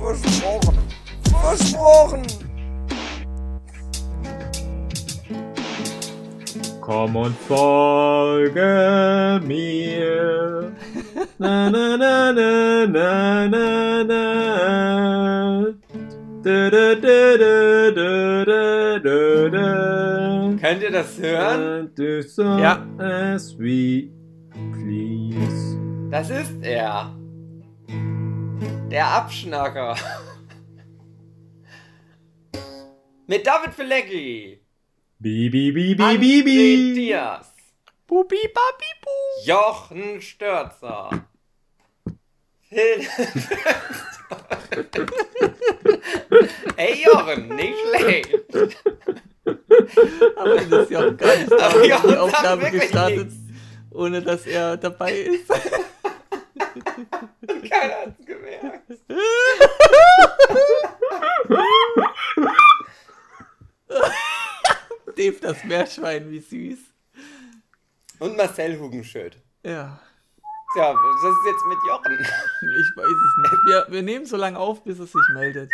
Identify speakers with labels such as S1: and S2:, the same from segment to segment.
S1: Versprochen. Versprochen.
S2: Komm und folge mir. Na na na na na na na. Da, da, da, da, da, da, da, da.
S3: Könnt ihr das hören?
S4: Ja.
S2: as we please.
S3: Das ist er. Der Abschnacker. Mit David Filecki.
S2: Bi, bi, bi, bi,
S3: André
S2: bi, bi.
S3: Diaz.
S4: Bubi, babi, bu.
S3: Jochen Störzer. Phil. Ey Jochen, nicht schlecht.
S4: Aber das ist ja auch gar nicht
S3: Aber
S4: die Aufnahme
S3: wirklich
S4: gestartet,
S3: nichts.
S4: ohne dass er dabei ist.
S3: Keiner hat's gemerkt.
S4: Dave, das Meerschwein, wie süß.
S3: Und Marcel Hugenschütt.
S4: Ja,
S3: Tja, was ist jetzt mit Jochen?
S4: ich weiß es nicht. Wir, wir nehmen so lange auf, bis es sich meldet.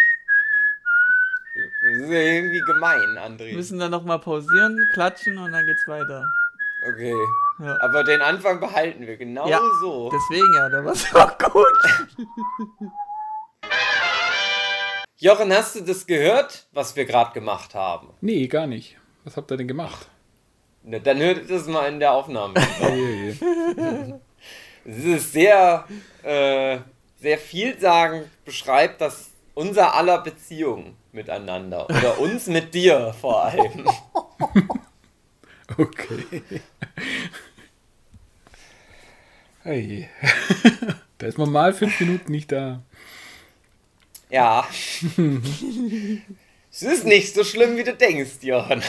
S3: Das ist ja irgendwie gemein,
S4: Wir
S3: André.
S4: müssen dann nochmal pausieren, klatschen und dann geht's weiter.
S3: Okay.
S4: Ja.
S3: Aber den Anfang behalten wir, genau
S4: Ja,
S3: so.
S4: Deswegen ja, der war so gut.
S3: Jochen, hast du das gehört, was wir gerade gemacht haben?
S5: Nee, gar nicht. Was habt ihr denn gemacht?
S3: Na, dann hört das mal in der Aufnahme.
S5: Oh.
S3: Es ist sehr, äh, sehr vielsagend beschreibt das unser aller Beziehung miteinander. Oder uns mit dir vor allem.
S5: Okay. Hey. Da ist man mal fünf Minuten nicht da.
S3: Ja. es ist nicht so schlimm, wie du denkst, Jochen.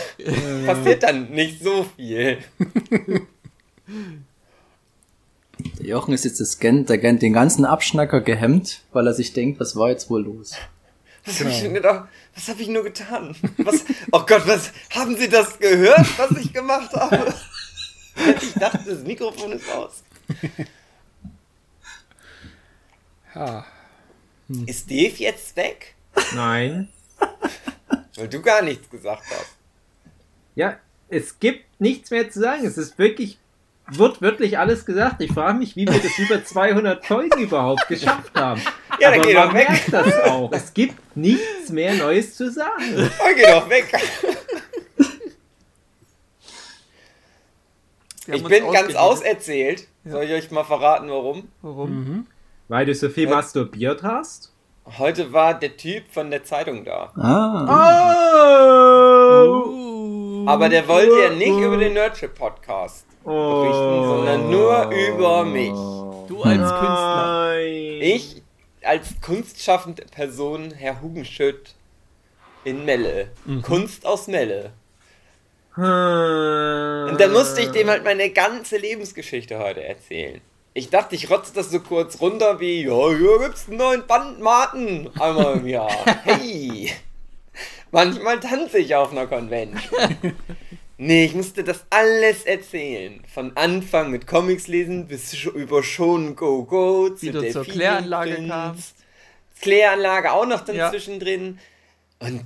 S3: Passiert dann nicht so viel.
S6: Der Jochen ist jetzt das Gen, der, Gen- den ganzen Abschnacker gehemmt, weil er sich denkt, was war jetzt wohl los?
S3: Was habe ich? Was habe ich nur getan? Was? Oh Gott, was haben Sie das gehört, was ich gemacht habe? Ich dachte, das Mikrofon ist aus.
S5: Ja.
S3: Ist Dave jetzt weg?
S2: Nein.
S3: Weil du gar nichts gesagt hast.
S2: Ja, es gibt nichts mehr zu sagen. Es ist wirklich, wird wirklich alles gesagt. Ich frage mich, wie wir das über 200 Folgen überhaupt geschafft haben.
S3: Ja, dann
S2: Aber
S3: geh
S2: man
S3: doch weg.
S2: merkt das auch. Es gibt nichts mehr Neues zu sagen.
S3: Oh, geh doch weg. Ich bin ganz auserzählt. Soll ich euch mal verraten, warum?
S4: Warum?
S2: Weil du so viel masturbiert hast?
S3: Heute war der Typ von der Zeitung da.
S6: Ah,
S2: Oh!
S3: Aber der wollte ja nicht über den Nerdship Podcast berichten, sondern nur über mich.
S4: Du als Künstler.
S2: Nein.
S3: Ich als kunstschaffende Person, Herr Hugenschütt in Melle. Kunst aus Melle.
S2: Hm.
S3: Und dann musste ich dem halt meine ganze Lebensgeschichte heute erzählen. Ich dachte, ich rotze das so kurz runter wie, ja, hier gibt's einen neuen Band Martin einmal im Jahr. Hey! Manchmal tanze ich auf einer Convention. Nee, ich musste das alles erzählen. Von Anfang mit Comics lesen bis über Schon Go Go
S4: Wie
S3: zu
S4: du zur Kläranlage kamst.
S3: Kläranlage auch noch dann
S4: Ja.
S3: zwischendrin. Und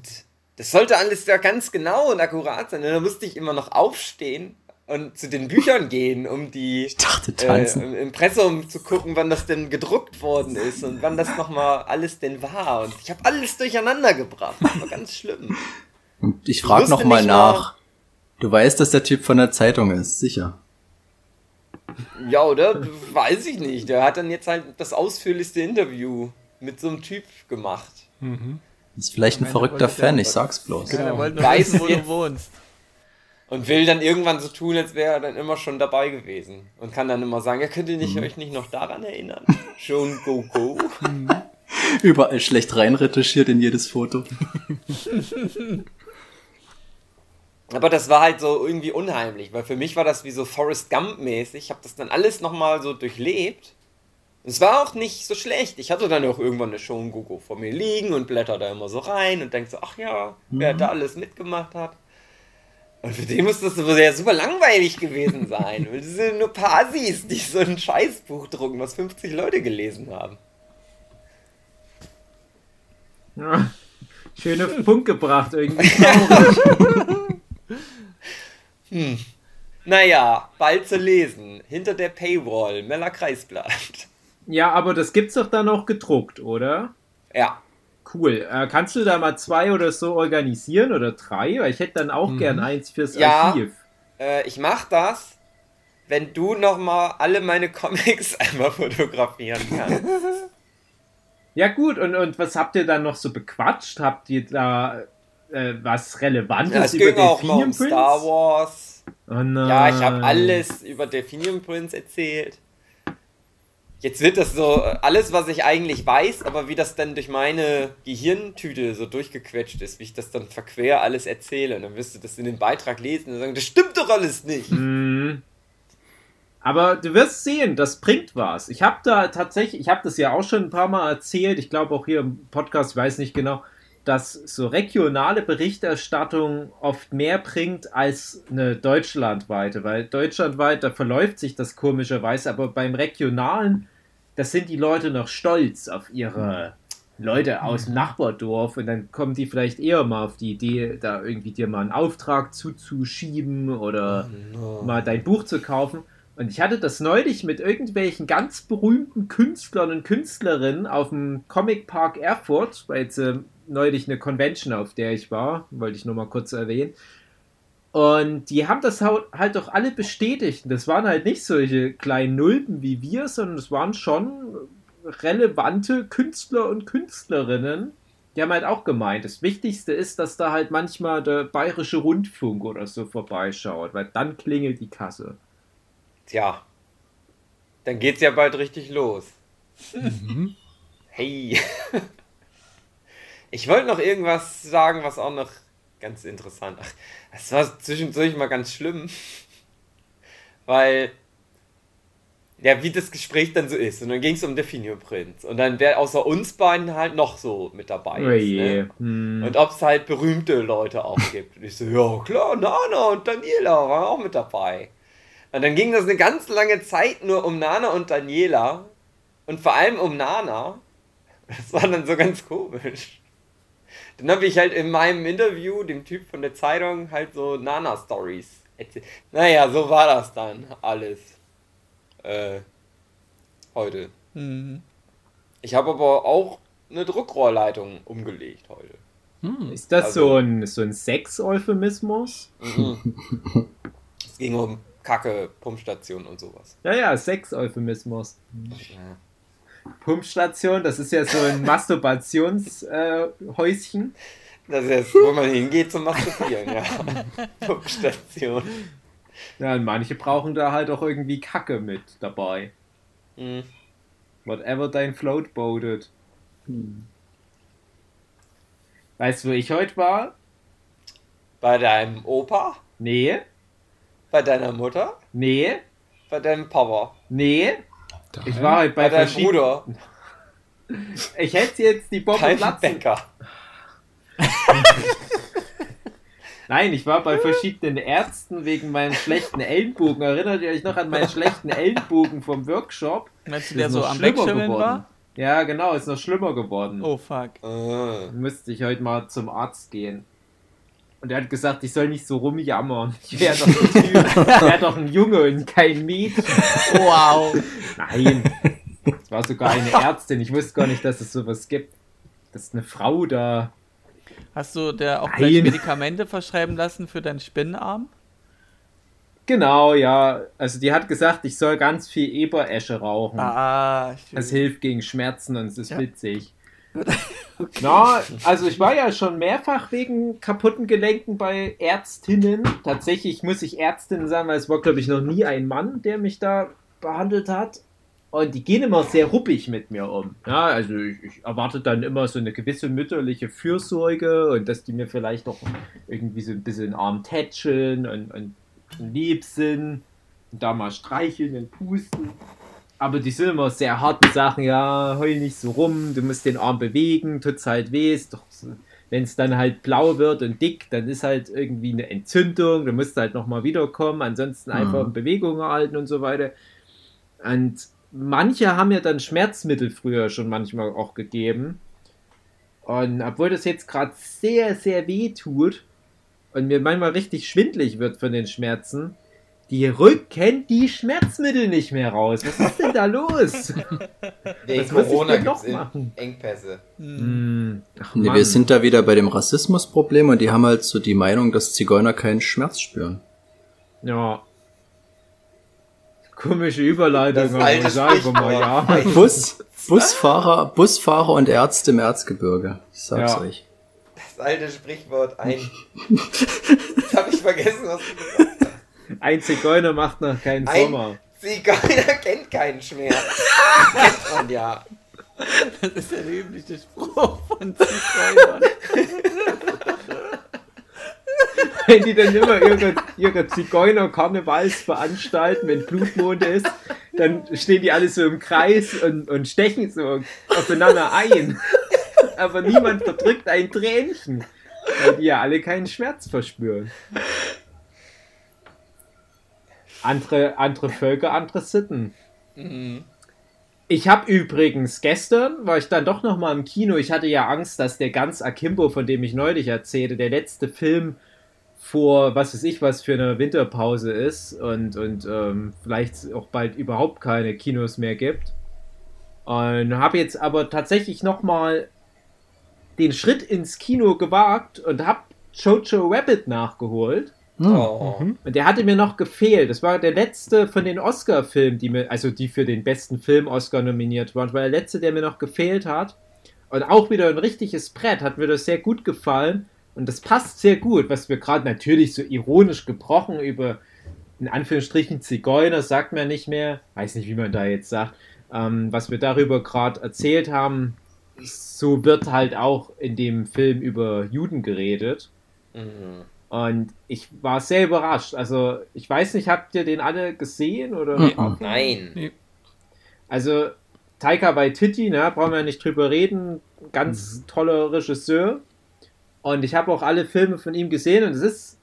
S3: das sollte alles ja ganz genau und akkurat sein. Und dann musste ich immer noch aufstehen und zu den Büchern gehen, um die
S6: ich dachte
S3: äh, im Impressum zu gucken, wann das denn gedruckt worden ist und wann das nochmal alles denn war. Und ich habe alles durcheinander gebracht. Das war ganz schlimm.
S6: Und ich frage
S3: wusste
S6: noch mal
S3: nicht mal-
S6: nach. Du weißt, dass der Typ von der Zeitung ist, sicher.
S3: Ja, oder? Weiß ich nicht. Der hat dann jetzt halt das ausführlichste Interview mit so einem Typ gemacht.
S6: Ist vielleicht ein verrückter Fan, ich sag's bloß.
S4: Ja, der wollte nur
S3: Weiß
S4: wissen, wo du wohnst.
S3: Und will dann irgendwann so tun, als wäre er dann immer schon dabei gewesen. Und kann dann immer sagen, ja, könnt ihr nicht, euch nicht noch daran erinnern? Schon Go Go?
S6: Überall schlecht reinretuschiert in jedes Foto.
S3: Aber das war halt so irgendwie unheimlich, weil für mich war das wie so Forrest Gump-mäßig. Ich habe das dann alles nochmal so durchlebt. Es war auch nicht so schlecht. Ich hatte dann auch irgendwann eine Show Gogo vor mir liegen und blätter da immer so rein und denk so, ach ja, wer da alles mitgemacht hat. Und für den muss das ja super langweilig gewesen sein. Weil das sind nur Pasis, die so ein Scheißbuch drucken, was 50 Leute gelesen haben.
S2: Ja, schöne Punkt gebracht, irgendwie traurig.
S3: Naja, bald zu lesen. Hinter der Paywall, Meller Kreisblatt.
S2: Ja, aber das gibt's doch dann auch gedruckt, oder?
S3: Ja.
S2: Cool. Äh, kannst du da mal zwei oder so organisieren oder drei? Weil ich hätte dann auch gern eins fürs
S3: Ja.
S2: Archiv.
S3: Äh, ich mach das, wenn du nochmal alle meine Comics einmal fotografieren kannst.
S2: Ja, gut. Und, und was habt ihr dann noch so bequatscht? Habt ihr da äh, was Relevantes
S3: Ja, es
S2: über
S3: ging auch mal um
S2: Delphinium Prince?
S3: Star Wars.
S2: Oh nein.
S3: Ja, ich habe alles über Delphinium Prince erzählt. Jetzt wird das so alles, was ich eigentlich weiß, aber wie das dann durch meine Gehirntüte so durchgequetscht ist, wie ich das dann verquer alles erzähle. Und dann wirst du das in den Beitrag lesen und sagen, das stimmt doch alles nicht.
S2: Mhm. Aber du wirst sehen, das bringt was. Ich habe da tatsächlich, ich habe das ja auch schon ein paar Mal erzählt, ich glaube auch hier im Podcast, ich weiß nicht genau, dass so regionale Berichterstattung oft mehr bringt als eine deutschlandweite, weil deutschlandweit, da verläuft sich das komischerweise, aber beim regionalen, das sind die Leute noch stolz auf ihre Leute aus dem Nachbardorf und dann kommen die vielleicht eher mal auf die Idee, da irgendwie dir mal einen Auftrag zuzuschieben oder mal dein Buch zu kaufen. Und ich hatte das neulich mit irgendwelchen ganz berühmten Künstlern und Künstlerinnen auf dem Comic Park Erfurt, weil jetzt äh, neulich eine Convention, auf der ich war, wollte ich nur mal kurz erwähnen. Und die haben das halt doch alle bestätigt. Und Das waren halt nicht solche kleinen Nulpen wie wir, sondern es waren schon relevante Künstler und Künstlerinnen. Die haben halt auch gemeint, das Wichtigste ist, dass da halt manchmal der bayerische Rundfunk oder so vorbeischaut, weil dann klingelt die Kasse.
S3: Tja, dann geht's ja bald richtig los. Hey. Ich wollte noch irgendwas sagen, was auch noch ganz interessant. Ach, das war zwischendurch mal ganz schlimm. Weil, ja, wie das Gespräch dann so ist. Und dann ging es um Definio Prinz. Und dann wer außer uns beiden halt noch so mit dabei
S2: Oh
S3: ist. Ne?
S2: Hm.
S3: Und ob es halt berühmte Leute auch gibt. Und ich so, ja klar, Nana und Daniela waren auch mit dabei. Und dann ging das eine ganz lange Zeit nur um Nana und Daniela. Und vor allem um Nana. Das war dann so ganz komisch. Dann habe ich halt in meinem Interview dem Typ von der Zeitung halt so Nana-Stories erzählt. Naja, so war das dann alles. Äh, heute.
S4: Mhm.
S3: Ich habe aber auch eine Druckrohrleitung umgelegt heute.
S2: Ist das
S3: Also-
S2: so ein, so ein Sex-Euphemismus?
S3: Es ging um Kacke, Pumpstation und sowas.
S2: Ja, ja, Sex-Euphemismus.
S3: Ja.
S2: Pumpstation, das ist ja so ein Masturbationshäuschen. Äh.
S3: Das ist jetzt, wo man hingeht zum Masturbieren, ja. Pumpstation.
S2: ja, und manche brauchen da halt auch irgendwie Kacke mit dabei.
S3: Hm.
S2: Whatever dein Float boatet. Weißt du, wo ich heute war?
S3: Bei deinem Opa?
S2: Nee,
S3: Bei deiner Mutter?
S2: nee,
S3: Bei deinem Papa?
S2: nee.
S5: Daheim?
S2: Ich war heute
S3: Bei
S2: bei.
S3: Bruder?
S2: Ich hätte jetzt die Bombe platzen. Nein, ich war bei verschiedenen Ärzten wegen meinem schlechten Ellenbogen. Erinnert ihr euch noch an meinen schlechten Ellenbogen vom Workshop?
S4: Meinst du, der so am
S2: geworden.
S4: war?
S2: Ja, genau, ist noch schlimmer geworden.
S4: Oh fuck.
S3: Ah.
S2: Müsste ich heute mal zum Arzt gehen. Und er hat gesagt, ich soll nicht so rumjammern. Ich wäre doch, ein Typ. Ich wär doch ein Junge und kein Mädchen.
S4: Wow.
S2: Nein. Es war sogar eine Ärztin. Ich wusste gar nicht, dass es sowas gibt. Dass eine Frau da.
S4: Hast du der auch
S2: Nein.
S4: gleich Medikamente verschreiben lassen für deinen Spinnenarm?
S2: Genau, ja. Also die hat gesagt, ich soll ganz viel Eberesche rauchen.
S4: Ah, schön.
S2: Es hilft gegen Schmerzen und es ist
S4: Ja.
S2: witzig. Na, also ich war ja schon mehrfach wegen kaputten Gelenken bei Ärztinnen. Tatsächlich muss ich Ärztin sagen, weil es war, glaube ich, noch nie ein Mann, der mich da behandelt hat. Und die gehen immer sehr ruppig mit mir um. Ja, also ich, ich erwarte dann immer so eine gewisse mütterliche Fürsorge und dass die mir vielleicht auch irgendwie so ein bisschen Arm tätscheln und, und lieb sind und da mal streicheln und pusten. Aber die sind immer sehr hart und sagen, ja, heul nicht so rum, du musst den Arm bewegen, tut's halt weh, ist doch so wenn es dann halt blau wird und dick, dann ist halt irgendwie eine Entzündung, dann musst du halt nochmal wiederkommen, ansonsten einfach in Bewegung halten und so weiter. Und manche haben ja dann Schmerzmittel früher schon manchmal auch gegeben. Und obwohl das jetzt gerade sehr, sehr weh tut und mir manchmal richtig schwindlig wird von den Schmerzen, die rücken die Schmerzmittel nicht mehr raus. Was ist denn da los?
S3: Wegen
S2: Was muss ich
S3: Corona
S2: denn
S3: gibt
S2: noch
S3: es
S2: machen?
S3: Engpässe.
S2: Hm, ach
S6: Nee, wir sind da wieder bei dem Rassismusproblem und die haben halt so die Meinung, dass Zigeuner keinen Schmerz spüren.
S2: Ja. Komische Überleitung,
S3: Das
S2: aber
S3: alte
S2: sagen mal, ja.
S3: Sprichwort.
S6: Bus, Busfahrer, Busfahrer und Ärzte im Erzgebirge. Ich sag's
S2: Ja.
S6: euch.
S3: Das alte Sprichwort ein. Jetzt habe ich vergessen, was du gesagt hast.
S2: Ein Zigeuner macht noch keinen
S3: Ein
S2: Sommer.
S3: Zigeuner kennt keinen Schmerz. kennt man ja.
S4: Das ist der löbliche Spruch von Zigeunern.
S2: Wenn die dann immer ihre, ihre Zigeuner-Karnevals veranstalten, wenn Blutmond ist, dann stehen die alle so im Kreis und, und stechen so aufeinander ein. Aber niemand verdrückt ein Tränchen, weil die ja alle keinen Schmerz verspüren. Andere, andere Völker, andere Sitten. Ich habe übrigens gestern, war ich dann doch noch mal im Kino. Ich hatte ja Angst, dass der ganz Akimbo, von dem ich neulich erzählte, der letzte Film vor, was weiß ich, was für eine Winterpause ist und, und ähm, vielleicht auch bald überhaupt keine Kinos mehr gibt. Und habe jetzt aber tatsächlich noch mal den Schritt ins Kino gewagt und habe Jojo Rabbit nachgeholt.
S3: Oh.
S2: Und der hatte mir noch gefehlt. Das war der letzte von den Oscar-Filmen, die mir, also die für den besten Film Oscar nominiert waren. Das war der letzte, der mir noch gefehlt hat. Und auch wieder ein richtiges Brett. Hat mir das sehr gut gefallen. Und das passt sehr gut, was wir gerade natürlich so ironisch gebrochen über, in Anführungsstrichen, Zigeuner, sagt man nicht mehr. Weiß nicht, wie man da jetzt sagt. Ähm, was wir darüber gerade erzählt haben, so wird halt auch in dem Film über Juden geredet.
S3: Mhm.
S2: Und ich war sehr überrascht. Also, ich weiß nicht, habt ihr den alle gesehen? Oder?
S6: Mhm.
S3: Nein.
S2: Also, Taika Waititi, ne, brauchen wir ja nicht drüber reden. Ganz toller Regisseur. Und ich habe auch alle Filme von ihm gesehen und es ist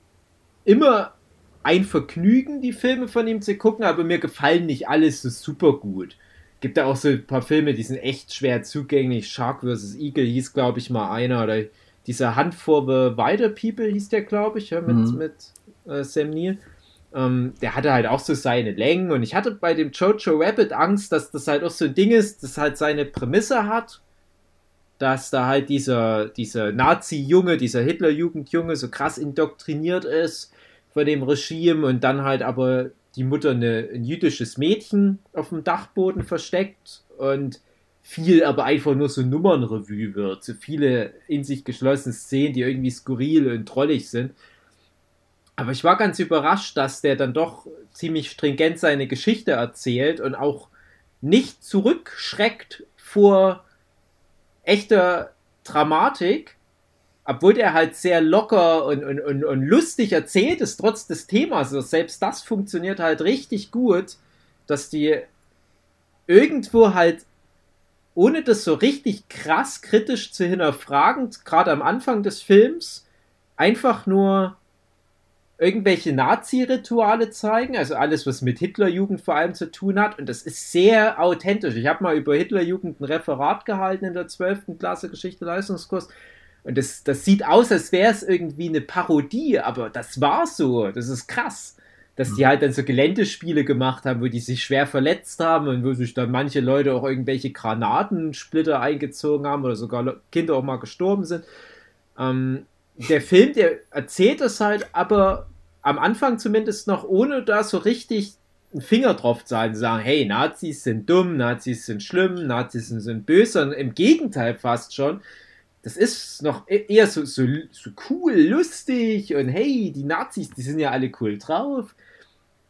S2: immer ein Vergnügen, die Filme von ihm zu gucken, aber mir gefallen nicht alles so super gut. Gibt da auch so ein paar Filme, die sind echt schwer zugänglich. Shark vs. Eagle hieß, glaube ich, mal einer. Oder dieser Hunt for the Wider People hieß der, glaube ich, ja, mit,
S6: Mhm.
S2: mit äh, Sam Neill. Ähm, der hatte halt auch so seine Längen und ich hatte bei dem Jojo Rabbit Angst, dass das halt auch so ein Ding ist, das halt seine Prämisse hat, dass da halt dieser, dieser Nazi-Junge, dieser Hitler-Jugendjunge so krass indoktriniert ist von dem Regime und dann halt aber die Mutter eine, ein jüdisches Mädchen auf dem Dachboden versteckt und viel aber einfach nur so Nummernrevue wird. So viele in sich geschlossene Szenen, die irgendwie skurril und trollig sind. Aber ich war ganz überrascht, dass der dann doch ziemlich stringent seine Geschichte erzählt und auch nicht zurückschreckt vor echter Dramatik, obwohl der halt sehr locker und, und, und, und lustig erzählt ist, trotz des Themas. Also selbst das funktioniert halt richtig gut, dass die irgendwo halt, ohne das so richtig krass kritisch zu hinterfragen, gerade am Anfang des Films, einfach nur irgendwelche Nazi-Rituale zeigen, also alles, was mit Hitlerjugend vor allem zu tun hat. Und das ist sehr authentisch. Ich habe mal über Hitlerjugend ein Referat gehalten in der 12. Klasse Geschichte-Leistungskurs. Und das, das sieht aus, als wäre es irgendwie eine Parodie, aber das war so. Das ist krass. Dass die halt dann so Geländespiele gemacht haben, wo die sich schwer verletzt haben und wo sich dann manche Leute auch irgendwelche Granatensplitter eingezogen haben oder sogar Kinder auch mal gestorben sind. Ähm, der Film, der erzählt das halt, aber am Anfang zumindest noch, ohne da so richtig einen Finger drauf zu halten, sagen, hey, Nazis sind dumm, Nazis sind schlimm, Nazis sind, sind böse, sondern im Gegenteil fast schon. Das ist noch e- eher so, so, so cool, lustig und hey, die Nazis, die sind ja alle cool drauf.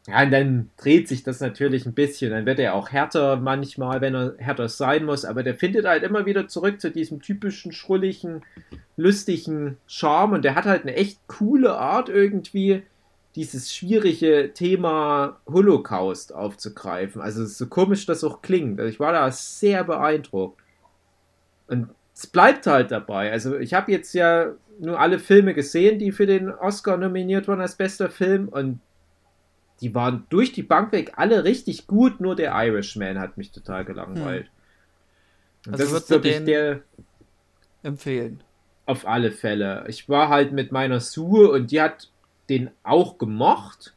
S2: Ja, und dann dreht sich das natürlich ein bisschen. Dann wird er auch härter manchmal, wenn er härter sein muss. Aber der findet halt immer wieder zurück zu diesem typischen, schrulligen, lustigen Charme. Und der hat halt eine echt coole Art irgendwie, dieses schwierige Thema Holocaust aufzugreifen. Also so komisch das auch klingt. Also ich war da sehr beeindruckt. Und es bleibt halt dabei. Also ich habe jetzt ja nur alle Filme gesehen, die für den Oscar nominiert waren als bester Film. Und die waren durch die Bank weg alle richtig gut, nur der Irishman hat mich total gelangweilt. Und
S4: Also
S2: das ist wirklich der
S4: Empfehlen.
S2: auf alle Fälle. Ich war halt mit meiner Sue und die hat den auch gemocht.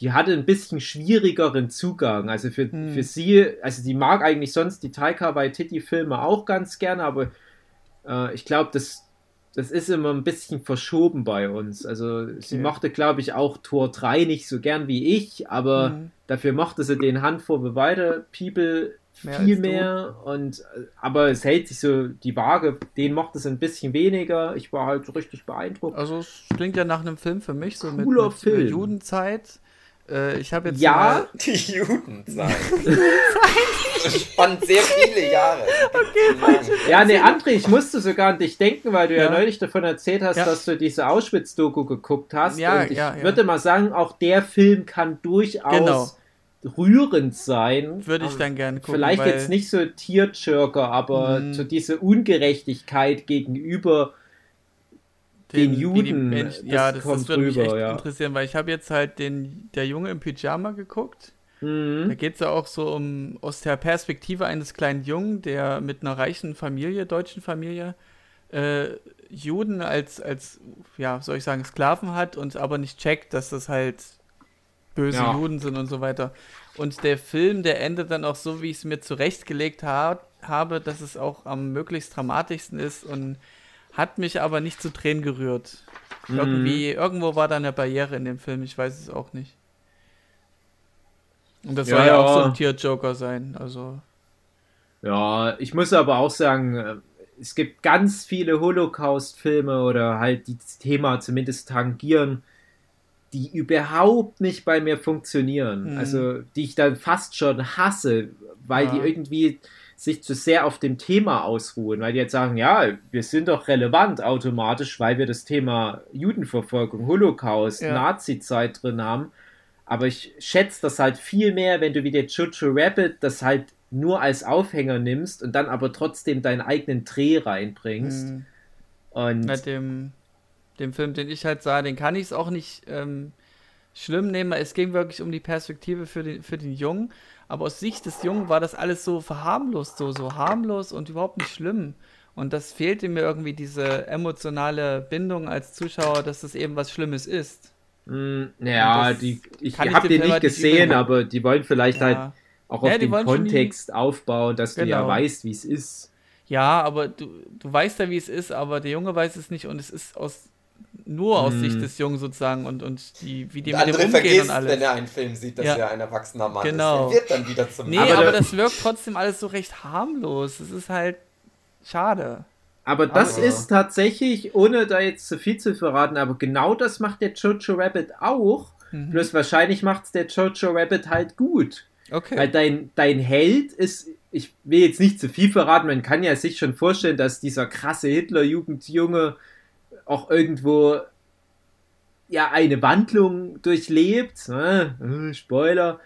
S2: Die hatte ein bisschen schwierigeren Zugang. Also für,
S4: Hm.
S2: für sie, also die mag eigentlich sonst die Taika Waititi-Filme auch ganz gerne, aber äh, ich glaube, das, das ist immer ein bisschen verschoben bei uns. Also sie
S4: Okay.
S2: mochte, glaube ich, auch Tor 3 nicht so gern wie ich, aber
S4: Mhm.
S2: dafür mochte sie den Handvoll the Wider People
S4: Mehr
S2: viel
S4: du.
S2: mehr und äh, aber es hält sich so die Waage, den mochte es ein bisschen weniger. Ich war halt so richtig beeindruckt.
S4: Also es klingt ja nach einem Film für mich, so mit,
S2: Cooler
S4: mit äh,
S2: Film.
S4: Judenzeit. Äh, ich habe jetzt
S2: Ja,
S4: mal,
S3: Die Judenzeit. Spannt sehr viele Jahre. Okay,
S2: Ja, nee, André, ich musste sogar an dich denken, weil du ja,
S4: Ja.
S2: neulich davon erzählt hast,
S4: Ja.
S2: dass du diese Auschwitz-Doku geguckt hast.
S4: Ja,
S2: und ich
S4: ja, ja.
S2: würde mal sagen, auch der Film kann durchaus
S4: Genau.
S2: rührend sein.
S4: würde ich dann gerne gucken.
S2: Vielleicht
S4: weil,
S2: jetzt nicht so Tierjerker, aber
S4: Mhm.
S2: so diese Ungerechtigkeit gegenüber den
S4: die
S2: Juden,
S4: Menschen-
S2: das
S4: ja, das,
S2: kommt
S4: das würde mich
S2: rüber,
S4: echt
S2: ja.
S4: interessieren, weil ich habe jetzt halt den Der Junge im Pyjama geguckt. Da
S2: Mhm.
S4: geht es ja auch so um aus der Perspektive eines kleinen Jungen, der mit einer reichen Familie, deutschen Familie, äh, Juden als, als, ja, soll ich sagen, Sklaven hat und aber nicht checkt, dass das halt böse
S2: Ja.
S4: Juden sind und so weiter. Und der Film, der endet dann auch so, wie ich es mir zurechtgelegt ha habe, dass es auch am möglichst dramatischsten ist und hat mich aber nicht zu Tränen gerührt.
S2: Mhm.
S4: Irgendwie, irgendwo war da eine Barriere in dem Film, ich weiß es auch nicht. Und das
S2: Ja,
S4: soll ja, auch so ein Tier-Joker sein, also.
S2: Ja, ich muss aber auch sagen, äh, es gibt ganz viele Holocaust-Filme oder halt die das Thema zumindest tangieren, die überhaupt nicht bei mir funktionieren.
S4: Mhm.
S2: Also die ich dann fast schon hasse, weil
S4: Ja.
S2: die irgendwie sich zu sehr auf dem Thema ausruhen, weil die jetzt sagen, ja, wir sind doch relevant automatisch, weil wir das Thema Judenverfolgung, Holocaust,
S4: Ja.
S2: Nazi-Zeit drin haben. Aber ich schätze das halt viel mehr, wenn du wie der Jojo Rabbit das halt nur als Aufhänger nimmst und dann aber trotzdem deinen eigenen Dreh reinbringst.
S4: mh,
S2: Und
S4: Mit dem, dem Film, den ich halt sah, den kann ich es auch nicht ähm, schlimm nehmen. Es ging wirklich um die Perspektive für den, für den Jungen. Aber aus Sicht des Jungen war das alles so verharmlost, so, so harmlos und überhaupt nicht schlimm. Und das fehlte mir irgendwie diese emotionale Bindung als Zuschauer, dass das eben was Schlimmes ist.
S2: Mh, ja,
S4: Und das
S2: die, ich habe den nicht
S4: halt
S2: gesehen, aber die wollen vielleicht halt
S4: Ja.
S2: auch
S4: Ja,
S2: auf
S4: die
S2: den Kontext aufbauen, dass du ja
S4: Genau.
S2: weißt, wie es ist.
S4: Ja, aber du, du weißt ja, wie es ist, aber der Junge weiß es nicht und es ist aus nur aus
S2: Hm.
S4: Sicht des Jungen sozusagen und, und die, wie die mit dem
S3: andere
S4: umgehen
S3: vergisst,
S4: und alles.
S3: wenn er einen Film sieht, dass
S4: Ja.
S3: er ein erwachsener Mann
S4: Genau.
S3: ist. Er wird dann wieder zum
S4: Nee,
S2: Aber
S4: aber,
S2: da-
S4: das wirkt trotzdem alles so recht harmlos. Es ist halt schade.
S2: Aber das
S3: Aber-
S2: ist tatsächlich, ohne da jetzt zu viel zu verraten, aber genau das macht der Jojo Rabbit auch.
S4: Mhm.
S2: Bloß wahrscheinlich macht es der Jojo Rabbit halt gut.
S4: Okay.
S2: Weil dein, dein Held ist, ich will jetzt nicht zu viel verraten, man kann ja sich schon vorstellen, dass dieser krasse Hitler-Jugendjunge auch irgendwo ja eine Wandlung durchlebt. Ne? Äh, Spoiler.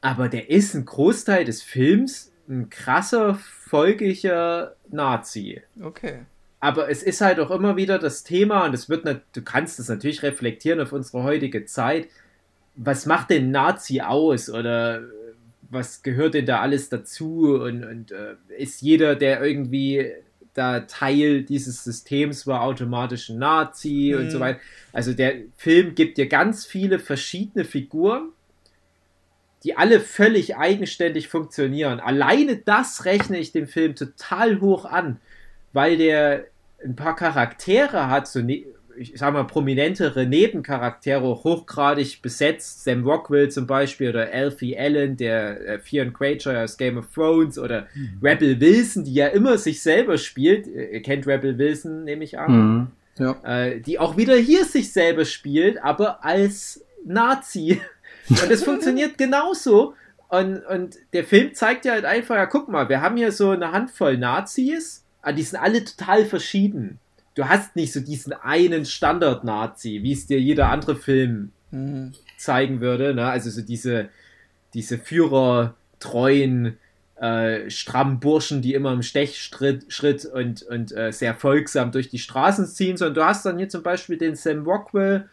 S2: Aber der ist ein Großteil des Films ein krasser, folglicher Nazi.
S4: okay.
S2: Aber es ist halt auch immer wieder das Thema, und es wird, du kannst es natürlich reflektieren auf unsere heutige Zeit. Was macht denn Nazi aus? Oder äh, was gehört denn da alles dazu? Und, und äh, ist jeder, der irgendwie da Teil dieses Systems war, automatisch ein Nazi und
S4: Mhm.
S2: so weiter? Also der Film gibt dir ganz viele verschiedene Figuren, die alle völlig eigenständig funktionieren. Alleine das rechne ich dem Film total hoch an, weil der ein paar Charaktere hat, so ne ich sag mal prominentere Nebencharaktere, hochgradig besetzt, Sam Rockwell zum Beispiel oder Alfie Allen, der äh, Fionn Greyjoy aus Game of Thrones oder Rebel Wilson, die ja immer sich selber spielt, ihr kennt Rebel Wilson, nehme ich an,
S6: Mhm. Ja.
S2: äh, die auch wieder hier sich selber spielt, aber als Nazi. Und es funktioniert genauso. Und, und der Film zeigt ja halt einfach, ja, guck mal, wir haben hier so eine Handvoll Nazis, aber die sind alle total verschieden. Du hast nicht so diesen einen Standard-Nazi, wie es dir jeder andere Film
S4: Mhm.
S2: zeigen würde. Ne? Also so diese, diese führertreuen, äh, strammen Burschen, die immer im Stechschritt Schritt und, und äh, sehr folgsam durch die Straßen ziehen, sondern du hast dann hier zum Beispiel den Sam Rockwell,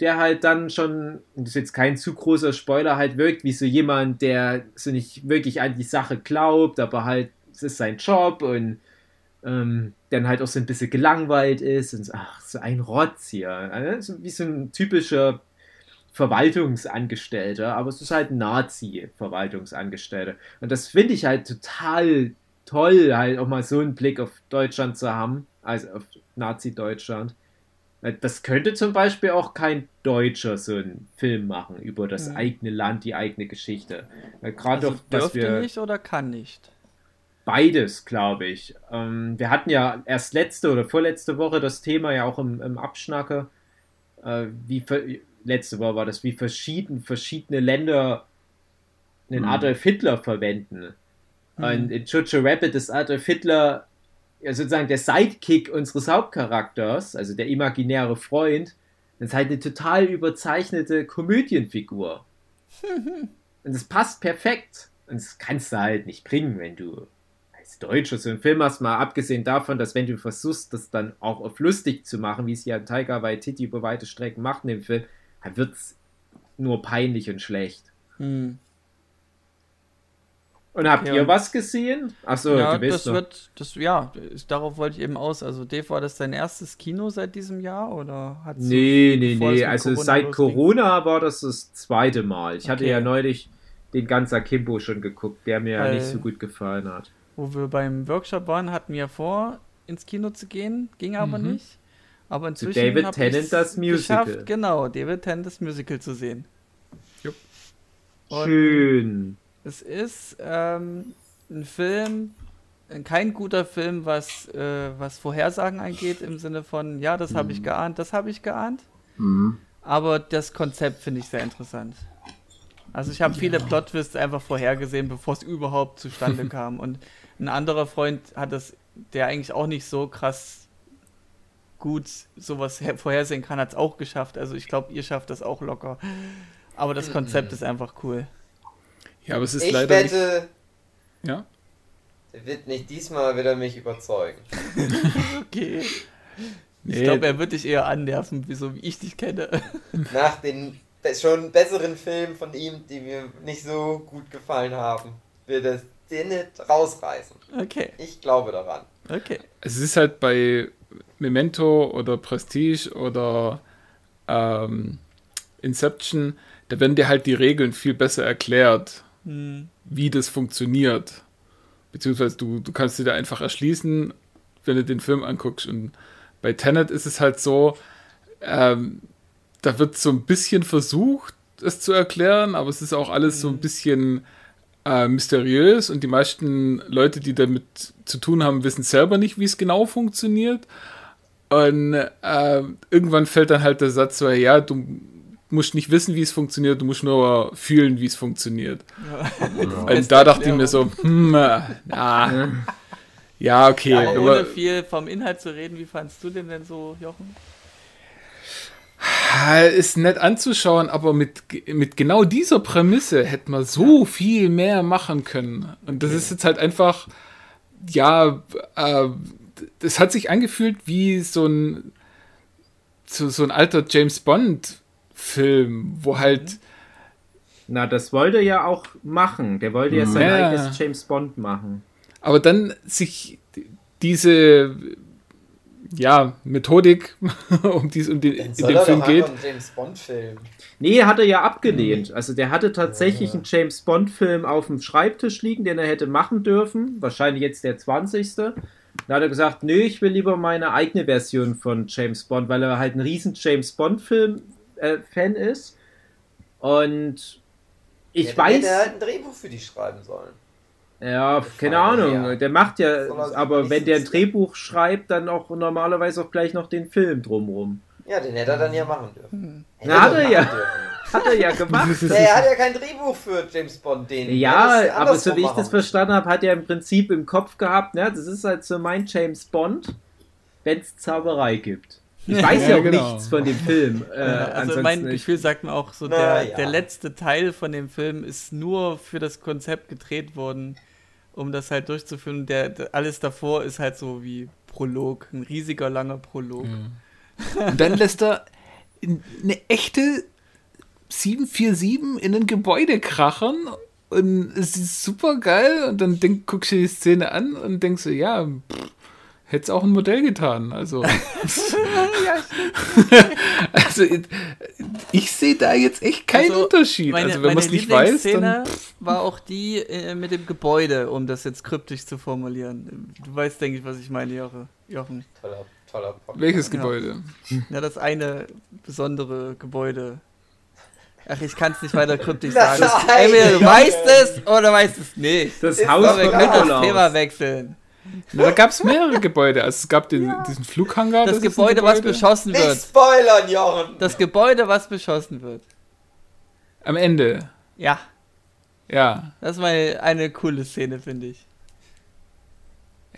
S2: der halt dann schon, das ist jetzt kein zu großer Spoiler, halt wirkt wie so jemand, der so nicht wirklich an die Sache glaubt, aber halt, es ist sein Job und ähm, dann halt auch so ein bisschen gelangweilt ist und so, ach, so ein Rotz hier. Also, so wie so ein typischer Verwaltungsangestellter, aber es ist halt Nazi-Verwaltungsangestellter. Und das finde ich halt total toll, halt auch mal so einen Blick auf Deutschland zu haben, also auf Nazi-Deutschland. Weil Das könnte zum Beispiel auch kein Deutscher so einen Film machen über das
S4: Mhm.
S2: eigene Land, die eigene Geschichte. Weil Gerade
S4: Also
S2: dass
S4: dürfte
S2: wir
S4: nicht oder kann nicht.
S2: beides, glaube ich. Ähm, wir hatten ja erst letzte oder vorletzte Woche das Thema ja auch im, im Abschnacker, äh, wie ver- letzte Woche war das, wie verschieden verschiedene Länder einen
S6: Mhm.
S2: Adolf Hitler verwenden. Und in Jojo Rabbit ist Adolf Hitler ja sozusagen der Sidekick unseres Hauptcharakters, also der imaginäre Freund. Ist halt eine total überzeichnete Komödienfigur. Und das passt perfekt. Und das kannst du halt nicht bringen, wenn du als Deutscher so einen Film hast, mal abgesehen davon, dass wenn du versuchst, das dann auch auf lustig zu machen, wie es ja Taika Waititi über weite Strecken macht in dem Film, dann wird es nur peinlich und schlecht.
S4: Hm.
S2: Und habt
S4: Ja.
S2: ihr was gesehen? Achso,
S4: ja,
S2: du bist
S4: das wird, das, ja, darauf wollte ich eben aus. Also, Dave, war das dein erstes Kino seit diesem Jahr oder hat's
S2: Nee, nee, nee. Also
S4: Corona
S2: seit? Corona war das das zweite Mal. Ich hatte
S4: Okay.
S2: ja neulich den ganzen Akimbo schon geguckt, der mir ja
S4: Weil-
S2: nicht so gut gefallen hat.
S4: Wo wir beim Workshop waren, hatten wir vor, ins Kino zu gehen, ging aber
S5: Mhm.
S4: nicht. Aber inzwischen
S2: David
S4: hab
S2: Tennant das Musical.
S4: Geschafft, genau, David Tennant das Musical zu sehen.
S5: Jupp.
S2: Schön.
S4: Es ist ähm, ein Film, äh, kein guter Film, was, äh, was Vorhersagen angeht, im Sinne von, ja, das habe ich geahnt, das habe ich geahnt.
S6: Mhm.
S4: Aber das Konzept finde ich sehr interessant. Also ich habe viele Plot-Twists einfach vorhergesehen, bevor es überhaupt zustande kam. Und ein anderer Freund hat das, der eigentlich auch nicht so krass gut sowas her- vorhersehen kann, hat es auch geschafft. Also ich glaube, ihr schafft das auch locker. Aber das Konzept ist einfach cool.
S5: Ja, aber es ist
S3: Ich
S5: leider nicht.
S3: wette,
S5: Ja?
S3: er wird nicht diesmal wieder mich überzeugen.
S4: Okay. Ich
S5: Nee,
S4: glaube, er wird dich eher annerven, wie so wie ich dich kenne.
S3: Nach den schon besseren Filmen von ihm, die mir nicht so gut gefallen haben, wird es den nicht rausreißen.
S4: Okay,
S3: Ich glaube daran.
S4: okay.
S5: es ist halt bei Memento oder Prestige oder ähm, Inception, da werden dir halt die Regeln viel besser erklärt,
S4: Hm.
S5: wie das funktioniert. Beziehungsweise du, du kannst dir da einfach erschließen, wenn du den Film anguckst. Und bei Tenet ist es halt so, ähm, da wird so ein bisschen versucht, es zu erklären, aber es ist auch alles so ein bisschen äh, mysteriös und die meisten Leute, die damit zu tun haben, wissen selber nicht, wie es genau funktioniert. Und äh, irgendwann fällt dann halt der Satz so, ja, du musst nicht wissen, wie es funktioniert, du musst nur fühlen, wie es funktioniert. Und da dachte ich mir so, hm, äh, na, ja, okay.
S4: Aber
S5: aber,
S4: ohne viel vom Inhalt zu reden, wie fandst du den denn so, Jochen?
S5: Ist nett anzuschauen, aber mit, mit genau dieser Prämisse hätte man so viel mehr machen können. Und das ist jetzt halt einfach, ja, äh, das hat sich angefühlt wie so ein, so, so ein alter James Bond-Film, wo halt,
S2: Na, das wollte er ja auch machen. Der wollte ja sein
S5: Ja.
S2: eigenes James Bond machen.
S5: aber dann sich diese, ja, Methodik, um die es um den, in dem Film geht,
S3: einen James Bond-Film.
S2: Nee, hat er ja abgelehnt. Also der hatte tatsächlich einen James Bond-Film auf dem Schreibtisch liegen, den er hätte machen dürfen. Wahrscheinlich jetzt der 20. Da hat er gesagt, nö, ich will lieber meine eigene Version von James Bond, weil er halt ein riesen James Bond-Film-Fan ist. Und ich
S3: ja,
S2: weiß.
S3: Hätte er halt ein Drehbuch für die schreiben sollen.
S2: Ja, keine
S3: Gefallen,
S2: Ahnung.
S3: ja.
S2: Der macht ja,
S3: er
S2: aber wenn der ein. Drehbuch schreibt, dann auch normalerweise auch gleich noch den Film drumrum.
S3: Ja, den hätte er dann ja machen dürfen.
S2: Na, hat er ja.
S3: dürfen.
S2: Hat er ja gemacht.
S3: Er hat ja kein Drehbuch für James Bond, den.
S2: Ja,
S3: das
S2: aber so wie ich das verstanden habe, hat er im Prinzip im Kopf gehabt, ne, das ist halt so mein James Bond, wenn es Zauberei gibt. Ich weiß ja,
S5: Ja,
S2: auch
S5: genau.
S2: nichts von dem Film. Äh,
S4: also mein
S2: ich-
S4: Gefühl sagt mir auch so,
S3: Na
S4: der,
S3: ja.
S4: der letzte Teil von dem Film ist nur für das Konzept gedreht worden, um das halt durchzuführen. Der, der alles davor ist halt so wie Prolog, ein riesiger langer Prolog.
S5: Und dann lässt er eine echte 747 in ein Gebäude krachern und es ist super geil und dann denk, guckst du dir die Szene an und denkst du, ja, hätte es auch ein Modell getan. Also, also ich sehe da jetzt echt keinen
S4: Also,
S5: Unterschied.
S4: Meine,
S5: also wenn man
S4: meine
S5: es nicht weiß,
S4: Lieblingsszene
S5: dann
S4: war auch die äh, mit dem Gebäude, um das jetzt kryptisch zu formulieren. Du weißt, denke ich, was ich meine, Joche- Jochen.
S3: Toller, toller Podcast.
S5: welches
S4: Ja.
S5: Gebäude?
S4: Ja, das eine besondere Gebäude. Ach, ich kann es nicht weiter kryptisch sagen. Entweder du weißt es oder weißt es nicht.
S2: das
S3: Ist
S2: Haus
S3: doch
S4: Aber wir
S2: von
S4: können das
S2: Nikolaus.
S4: Thema wechseln.
S5: Na, da gab es mehrere Gebäude. Also es gab den, diesen Flughangar.
S4: Das
S5: ist ein
S4: Gebäude, was
S5: Gebäude.
S4: beschossen
S3: Nicht
S4: wird.
S3: spoilern, Jochen!
S4: Das Gebäude, was beschossen wird.
S5: Am Ende.
S4: Ja,
S5: Ja.
S4: das war eine coole Szene, finde ich.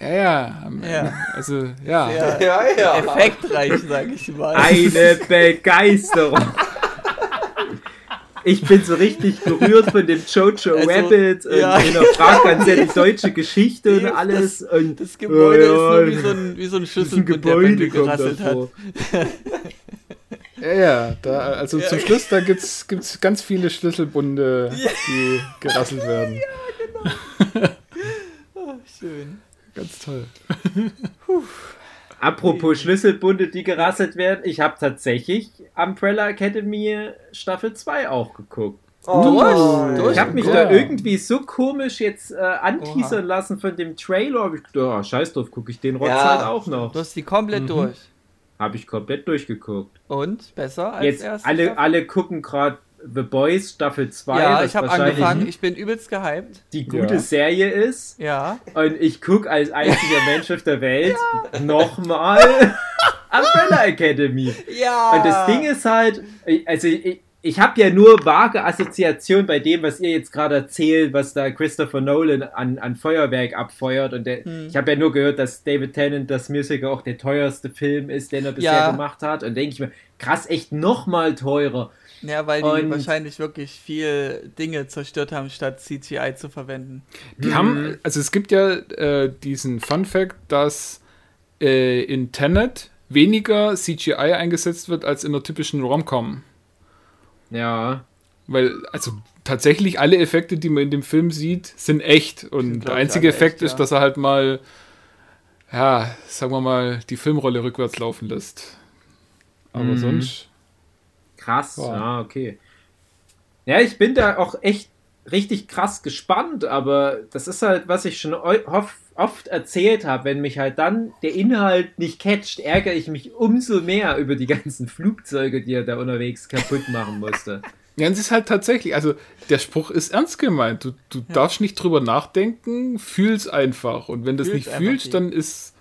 S5: Ja, ja. Am
S4: Ja.
S5: Ende. Also, ja.
S4: Sehr
S3: Ja, ja.
S4: effektreich, sag ich mal.
S2: Eine Begeisterung. Ich bin so richtig berührt von dem Jojo
S4: Also,
S2: Rabbit und
S4: ja.
S2: hinterfragt ganz sehr die deutsche Geschichte und
S4: Das-
S2: alles. Und
S4: Das Gebäude
S2: Ja,
S4: ist nur wie
S2: ja.
S4: so ein, wie so ein
S2: das ein
S4: Schlüsselbund, der
S2: kommt
S4: gerasselt hat.
S5: Ja, ja. Da, also zum Schluss, da gibt es gibt's ganz viele Schlüsselbunde, die gerasselt werden.
S4: Schön.
S5: Ganz toll.
S2: Apropos Schlüsselbunde, die gerasselt werden. Ich habe tatsächlich Umbrella Academy Staffel 2 auch geguckt.
S3: Oh,
S4: Durch?
S2: Ich habe mich
S5: Ja.
S2: da irgendwie so komisch jetzt äh, anteasern lassen von dem Trailer. Hab ich gedacht, oh, scheiß drauf, gucke ich den Rotz
S3: Ja.
S2: halt auch noch.
S4: Du hast die komplett durch.
S2: Habe ich komplett durchgeguckt.
S4: Und? Besser als
S2: Jetzt
S4: erste
S2: alle,
S4: Staffel?
S2: alle gucken gerade The Boys Staffel 2.
S4: Ja,
S2: was
S4: ich habe angefangen. Ich bin übelst gehypt.
S2: die gute
S5: Ja.
S2: Serie ist.
S4: Ja.
S2: Und ich gucke als einziger Mensch auf der Welt nochmal Umbrella Academy.
S4: Ja.
S2: Und das Ding ist halt, also ich, ich habe ja nur vage Assoziation bei dem, was ihr jetzt gerade erzählt, was da Christopher Nolan an, an Feuerwerk abfeuert. Und der,
S4: Hm.
S2: ich habe ja nur gehört, dass David Tennant das Musical auch der teuerste Film ist, den er bisher
S4: Ja.
S2: gemacht hat. Und denke ich mir, krass, echt nochmal teurer.
S4: Ja, weil die
S2: Und-
S4: wahrscheinlich wirklich viel Dinge zerstört haben, statt CGI zu verwenden.
S5: Die haben, also es gibt ja äh, diesen Fun Fact, dass äh, in Tenet weniger CGI eingesetzt wird als in der typischen Rom-Com.
S2: Ja.
S5: Weil, also tatsächlich alle Effekte, die man in dem Film sieht, sind echt. Und der einzige Effekt
S4: echt,
S5: ist,
S4: ja.
S5: dass er halt mal, ja, sagen wir mal, die Filmrolle rückwärts laufen lässt. Aber
S2: Mhm.
S5: sonst.
S2: Krass,
S5: Wow.
S2: ja, okay. Ja, ich bin da auch echt richtig krass gespannt, aber das ist halt, was ich schon oft erzählt habe, wenn mich halt dann der Inhalt nicht catcht, ärgere ich mich umso mehr über die ganzen Flugzeuge, die er da unterwegs kaputt machen musste.
S5: Ja, es ist halt tatsächlich, also der Spruch ist ernst gemeint. Du, du darfst nicht drüber nachdenken, fühl's einfach. Und wenn du es
S4: Fühl's
S5: nicht fühlst, dann ist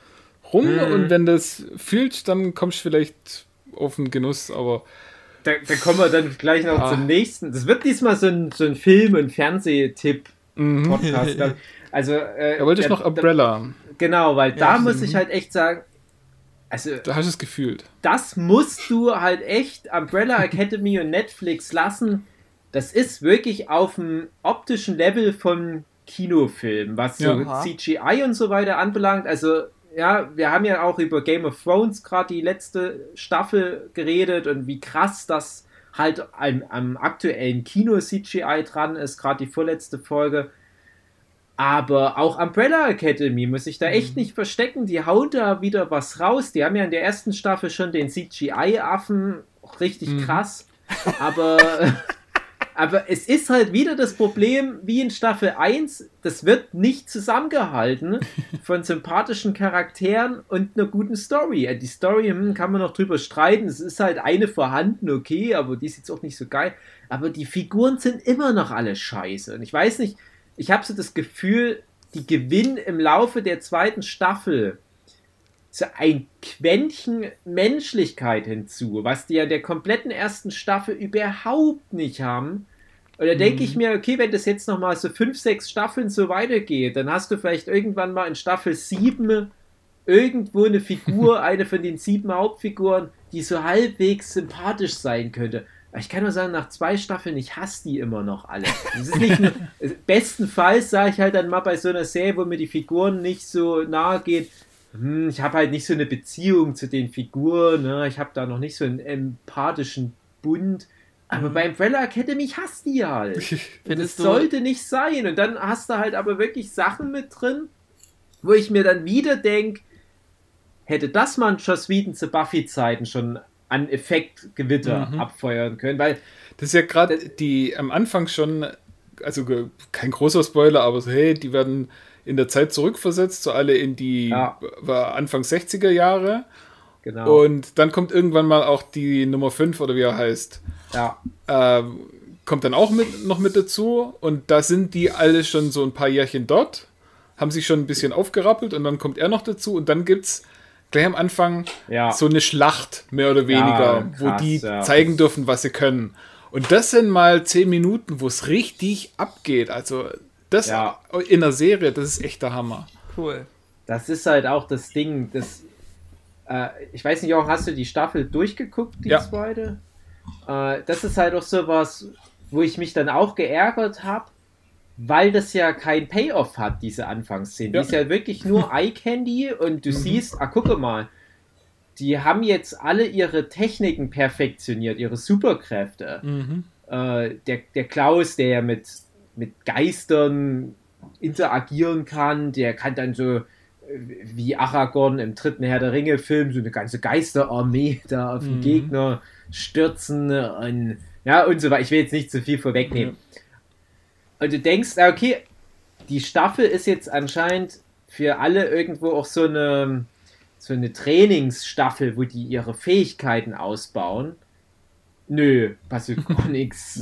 S5: rum.
S2: Mhm.
S5: Und wenn du es fühlst, dann kommst du vielleicht auf den Genuss. Aber
S2: Da, da kommen wir dann gleich noch
S5: Ah.
S2: zum nächsten. Das wird diesmal so ein, so ein Film- und Fernsehtipp-Podcast. ich. also, äh,
S5: er wollte ich noch Umbrella.
S2: Genau, weil da
S4: stimmt.
S2: muss ich halt echt sagen, also
S5: Da hast du es gefühlt.
S2: das musst du halt echt Umbrella Academy und Netflix lassen. Das ist wirklich auf dem optischen Level von Kinofilm, was so
S4: Ja.
S2: CGI und so weiter anbelangt. Also, ja, wir haben ja auch über Game of Thrones gerade die letzte Staffel geredet und wie krass das halt am, am aktuellen Kino-CGI dran ist, gerade die vorletzte Folge. Aber auch Umbrella Academy muss ich da echt nicht verstecken. Die hauen da wieder was raus. Die haben ja in der ersten Staffel schon den CGI-Affen. Richtig
S5: Mhm.
S2: krass. Aber, aber es ist halt wieder das Problem, wie in Staffel 1, das wird nicht zusammengehalten von sympathischen Charakteren und einer guten Story. Die Story hm, kann man noch drüber streiten. Es ist halt eine vorhanden, okay, aber die ist jetzt auch nicht so geil. Aber die Figuren sind immer noch alle scheiße. Und ich weiß nicht, ich habe so das Gefühl, die gewinnen im Laufe der zweiten Staffel so ein Quäntchen Menschlichkeit hinzu, was die ja der kompletten ersten Staffel überhaupt nicht haben. Und da denke ich mir, okay, wenn das jetzt nochmal so fünf, sechs Staffeln so weitergeht, dann hast du vielleicht irgendwann mal in Staffel 7 irgendwo eine Figur, eine von den sieben Hauptfiguren, die so halbwegs sympathisch sein könnte. Aber ich kann nur sagen, nach zwei Staffeln, ich hasse die immer noch alle. Das ist nicht nur, bestenfalls sage ich halt dann mal bei so einer Serie, wo mir die Figuren nicht so nahe gehen, hm, ich habe halt nicht so eine Beziehung zu den Figuren, ne? ich habe da noch nicht so einen empathischen Bund. Aber bei Umbrella Academy ich hasse die halt. Das sollte nicht sein. Und dann hast du halt aber wirklich Sachen mit drin, wo ich mir dann wieder denke, hätte das man Joss Whedon zu Buffy-Zeiten schon an Effektgewitter
S5: Mhm.
S2: abfeuern können, weil
S5: Das ist ja gerade die am Anfang schon, also kein großer Spoiler, aber so, hey, die werden in der Zeit zurückversetzt, so alle in die
S2: Ja.
S5: Anfang 60er Jahre.
S2: Genau.
S5: Und dann kommt irgendwann mal auch die Nummer 5 oder wie er heißt.
S2: ja,
S5: ähm, kommt dann auch mit, noch mit dazu und da sind die alle schon so ein paar Jährchen dort, haben sich schon ein bisschen aufgerappelt und dann kommt er noch dazu und dann gibt's gleich am Anfang
S2: ja.
S5: so eine Schlacht, mehr oder weniger,
S2: krass,
S5: wo die
S2: ja.
S5: zeigen dürfen, was sie können. Und das sind mal zehn Minuten, wo es richtig abgeht. Also das
S2: Ja.
S5: in der Serie, das ist echt der Hammer.
S4: Cool.
S2: Das ist halt auch das Ding, das. Äh, ich weiß nicht, auch hast du die Staffel durchgeguckt, die
S5: Ja.
S2: zweite? Äh, das ist halt auch sowas, wo ich mich dann auch geärgert habe, weil das ja kein Payoff hat, diese Anfangsszene.
S5: Ja.
S2: Die ist ja wirklich nur Eye Candy und du siehst, ah, gucke mal, die haben jetzt alle ihre Techniken perfektioniert, ihre Superkräfte äh, der, der Klaus, der ja mit, mit Geistern interagieren kann, der kann dann so wie Aragorn im dritten Herr der Ringe-Film so eine ganze Geisterarmee da auf den Gegner stürzen und ja und so weiter. Ich will jetzt nicht zu viel vorwegnehmen. Und du denkst, okay, die Staffel ist jetzt anscheinend für alle irgendwo auch so eine so eine Trainingsstaffel, wo die ihre Fähigkeiten ausbauen. Nö, passiert gar nichts.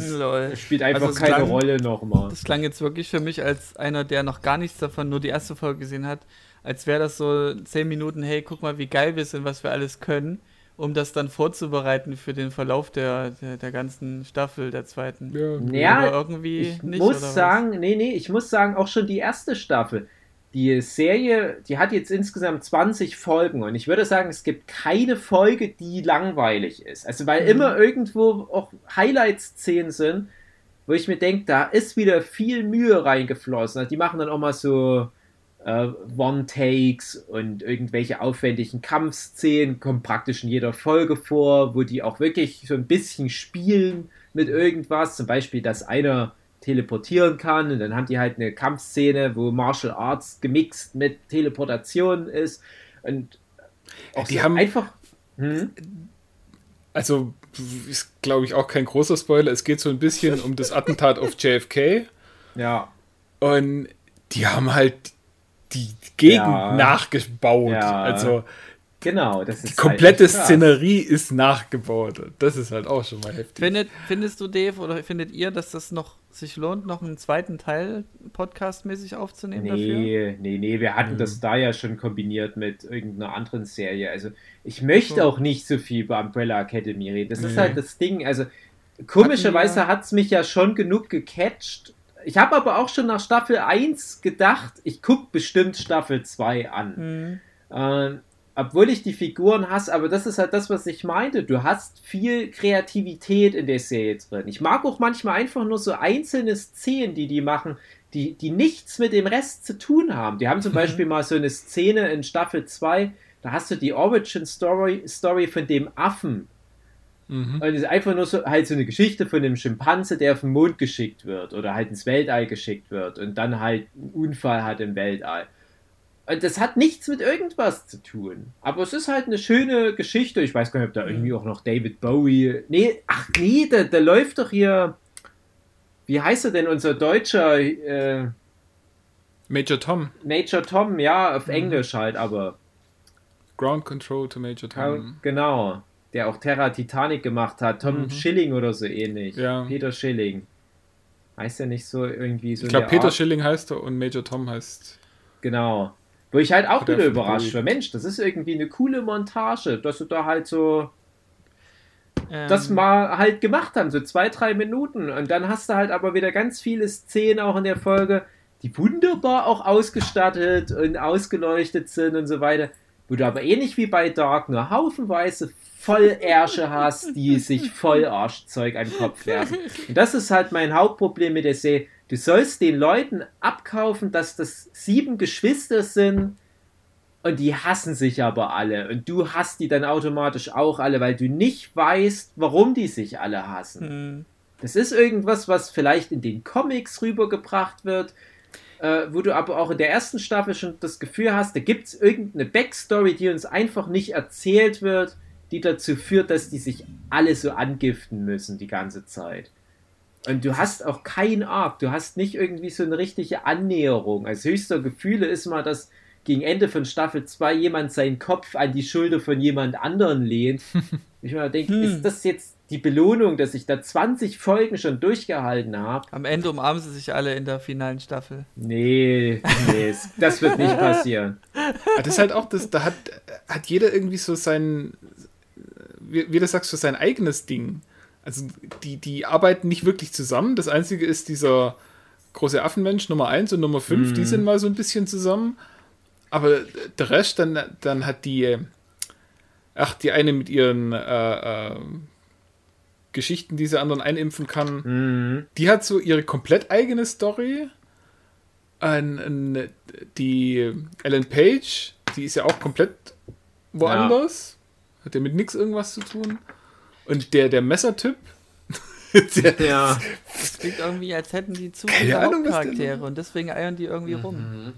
S2: Spielt einfach
S4: Also
S2: keine
S4: klang-
S2: Rolle nochmal.
S4: Das klang jetzt wirklich für mich als einer, der noch gar nichts davon, nur die erste Folge gesehen hat, als wäre das so zehn Minuten, hey, guck mal, wie geil wir sind, was wir alles können, um das dann vorzubereiten für den Verlauf der, der, der ganzen Staffel, der zweiten.
S2: Ja,
S4: Aber irgendwie
S2: ich
S4: nicht,
S2: muss
S4: oder was?
S2: sagen, nee, nee, ich muss sagen, auch schon die erste Staffel. Die Serie, die hat jetzt insgesamt 20 Folgen und ich würde sagen, es gibt keine Folge, die langweilig ist. Also, weil
S4: Mhm.
S2: immer irgendwo auch Highlight-Szenen sind, wo ich mir denke, da ist wieder viel Mühe reingeflossen. Also die machen dann auch mal so äh, One-Takes und irgendwelche aufwendigen Kampfszenen kommen praktisch in jeder Folge vor, wo die auch wirklich so ein bisschen spielen mit irgendwas. Zum Beispiel, dass einer teleportieren kann und dann haben die halt eine Kampfszene, wo Martial Arts gemixt mit Teleportation ist und auch
S5: Die
S2: so
S5: haben-
S2: einfach hm?
S5: Also ist, glaube ich, auch kein großer Spoiler. Es geht so ein bisschen um das Attentat auf JFK.
S2: ja
S5: Und die haben halt die Gegend
S2: Ja.
S5: nachgebaut.
S2: Ja.
S5: Also
S2: genau das ist
S5: die komplette
S2: halt.
S5: Szenerie ist nachgebaut. Das ist halt auch schon mal heftig.
S4: Findet, findest du, Dave, oder findet ihr, dass das noch sich lohnt, noch einen zweiten Teil podcastmäßig aufzunehmen dafür?
S2: Nee, nee, nee, wir hatten das da ja schon kombiniert mit irgendeiner anderen Serie. Also ich möchte auch nicht so viel über Umbrella Academy reden. Das ist
S5: Nee.
S2: halt das Ding. Also komischerweise hat es mich ja schon genug gecatcht. Ich habe aber auch schon nach Staffel 1 gedacht, ich gucke bestimmt Staffel 2 an.
S4: Mhm.
S2: Ähm, obwohl ich die Figuren hasse, aber das ist halt das, was ich meinte. Du hast viel Kreativität in der Serie drin. Ich mag auch manchmal einfach nur so einzelne Szenen, die die machen, die, die nichts mit dem Rest zu tun haben. Die haben zum Beispiel mal so eine Szene in Staffel 2, da hast du die Origin Story, Story von dem Affen.
S5: Mhm.
S2: Und es ist einfach nur so, halt so eine Geschichte von einem Schimpanse, der auf den Mond geschickt wird oder halt ins Weltall geschickt wird und dann halt einen Unfall hat im Weltall. Und das hat nichts mit irgendwas zu tun. Aber es ist halt eine schöne Geschichte. Ich weiß gar nicht, ob da irgendwie auch noch David Bowie. Nee, ach nee, da, da läuft doch hier. Wie heißt er denn, unser deutscher äh,
S5: Major Tom.
S2: Major Tom? Ja, auf Englisch halt, aber.
S5: Ground Control to Major Tom.
S2: Genau. Der auch Terra Titanic gemacht hat. Tom Schilling oder so ähnlich.
S5: Ja.
S2: Peter Schilling. Heißt er nicht so irgendwie so.
S5: Ich glaube, Peter
S2: Art?
S5: Schilling heißt er und Major Tom heißt.
S2: Genau. Wo ich halt auch wieder
S5: für
S2: überrascht war. Mensch, das ist irgendwie eine coole Montage, dass du da halt so
S4: Ähm,
S2: das mal halt gemacht haben, so zwei, drei Minuten. Und dann hast du halt aber wieder ganz viele Szenen auch in der Folge, die wunderbar auch ausgestattet und ausgeleuchtet sind und so weiter. Wo du aber ähnlich wie bei Dark nur haufenweise Vollärsche hast, die sich Vollarschzeug an den Kopf werfen. Und das ist halt mein Hauptproblem mit der Serie. Du sollst den Leuten abkaufen, dass das sieben Geschwister sind, und die hassen sich aber alle. Und du hast die dann automatisch auch alle, weil du nicht weißt, warum die sich alle hassen.
S4: hm,
S2: Das ist irgendwas, was vielleicht in den Comics rübergebracht wird, äh, wo du aber auch in der ersten Staffel schon das Gefühl hast, da gibt es irgendeine Backstory, die uns einfach nicht erzählt wird, die dazu führt, dass die sich alle so angiften müssen die ganze Zeit. Und du hast auch kein Arc, du hast nicht irgendwie so eine richtige Annäherung. Als höchster Gefühle ist mal, dass gegen Ende von Staffel 2 jemand seinen Kopf an die Schulter von jemand anderen lehnt. Ich mir denke,
S4: Hm.
S2: ist das jetzt die Belohnung, dass ich da 20 Folgen schon durchgehalten habe?
S4: am Ende umarmen sie sich alle in der finalen Staffel.
S2: Nee, nee, das wird nicht passieren.
S5: Das ist halt auch das, da hat, hat jeder irgendwie so sein, wie, wie du sagst, so sein eigenes Ding. Also die, die arbeiten nicht wirklich zusammen. Das Einzige ist dieser große Affenmensch Nummer 1 und Nummer 5, die sind mal so ein bisschen zusammen. Aber der Rest, dann, dann hat die, ach, die eine mit ihren äh, äh, Geschichten, die sie anderen einimpfen kann,
S2: Mhm.
S5: die hat so ihre komplett eigene Story. Ein, ein, die Ellen Page, die ist ja auch komplett woanders. Hat ja mit nix irgendwas zu tun. Und der, der Messertyp, der,
S2: Ja,
S4: Es klingt irgendwie, als hätten die zu viele
S5: der
S4: Hauptcharaktere und deswegen eiern die irgendwie rum.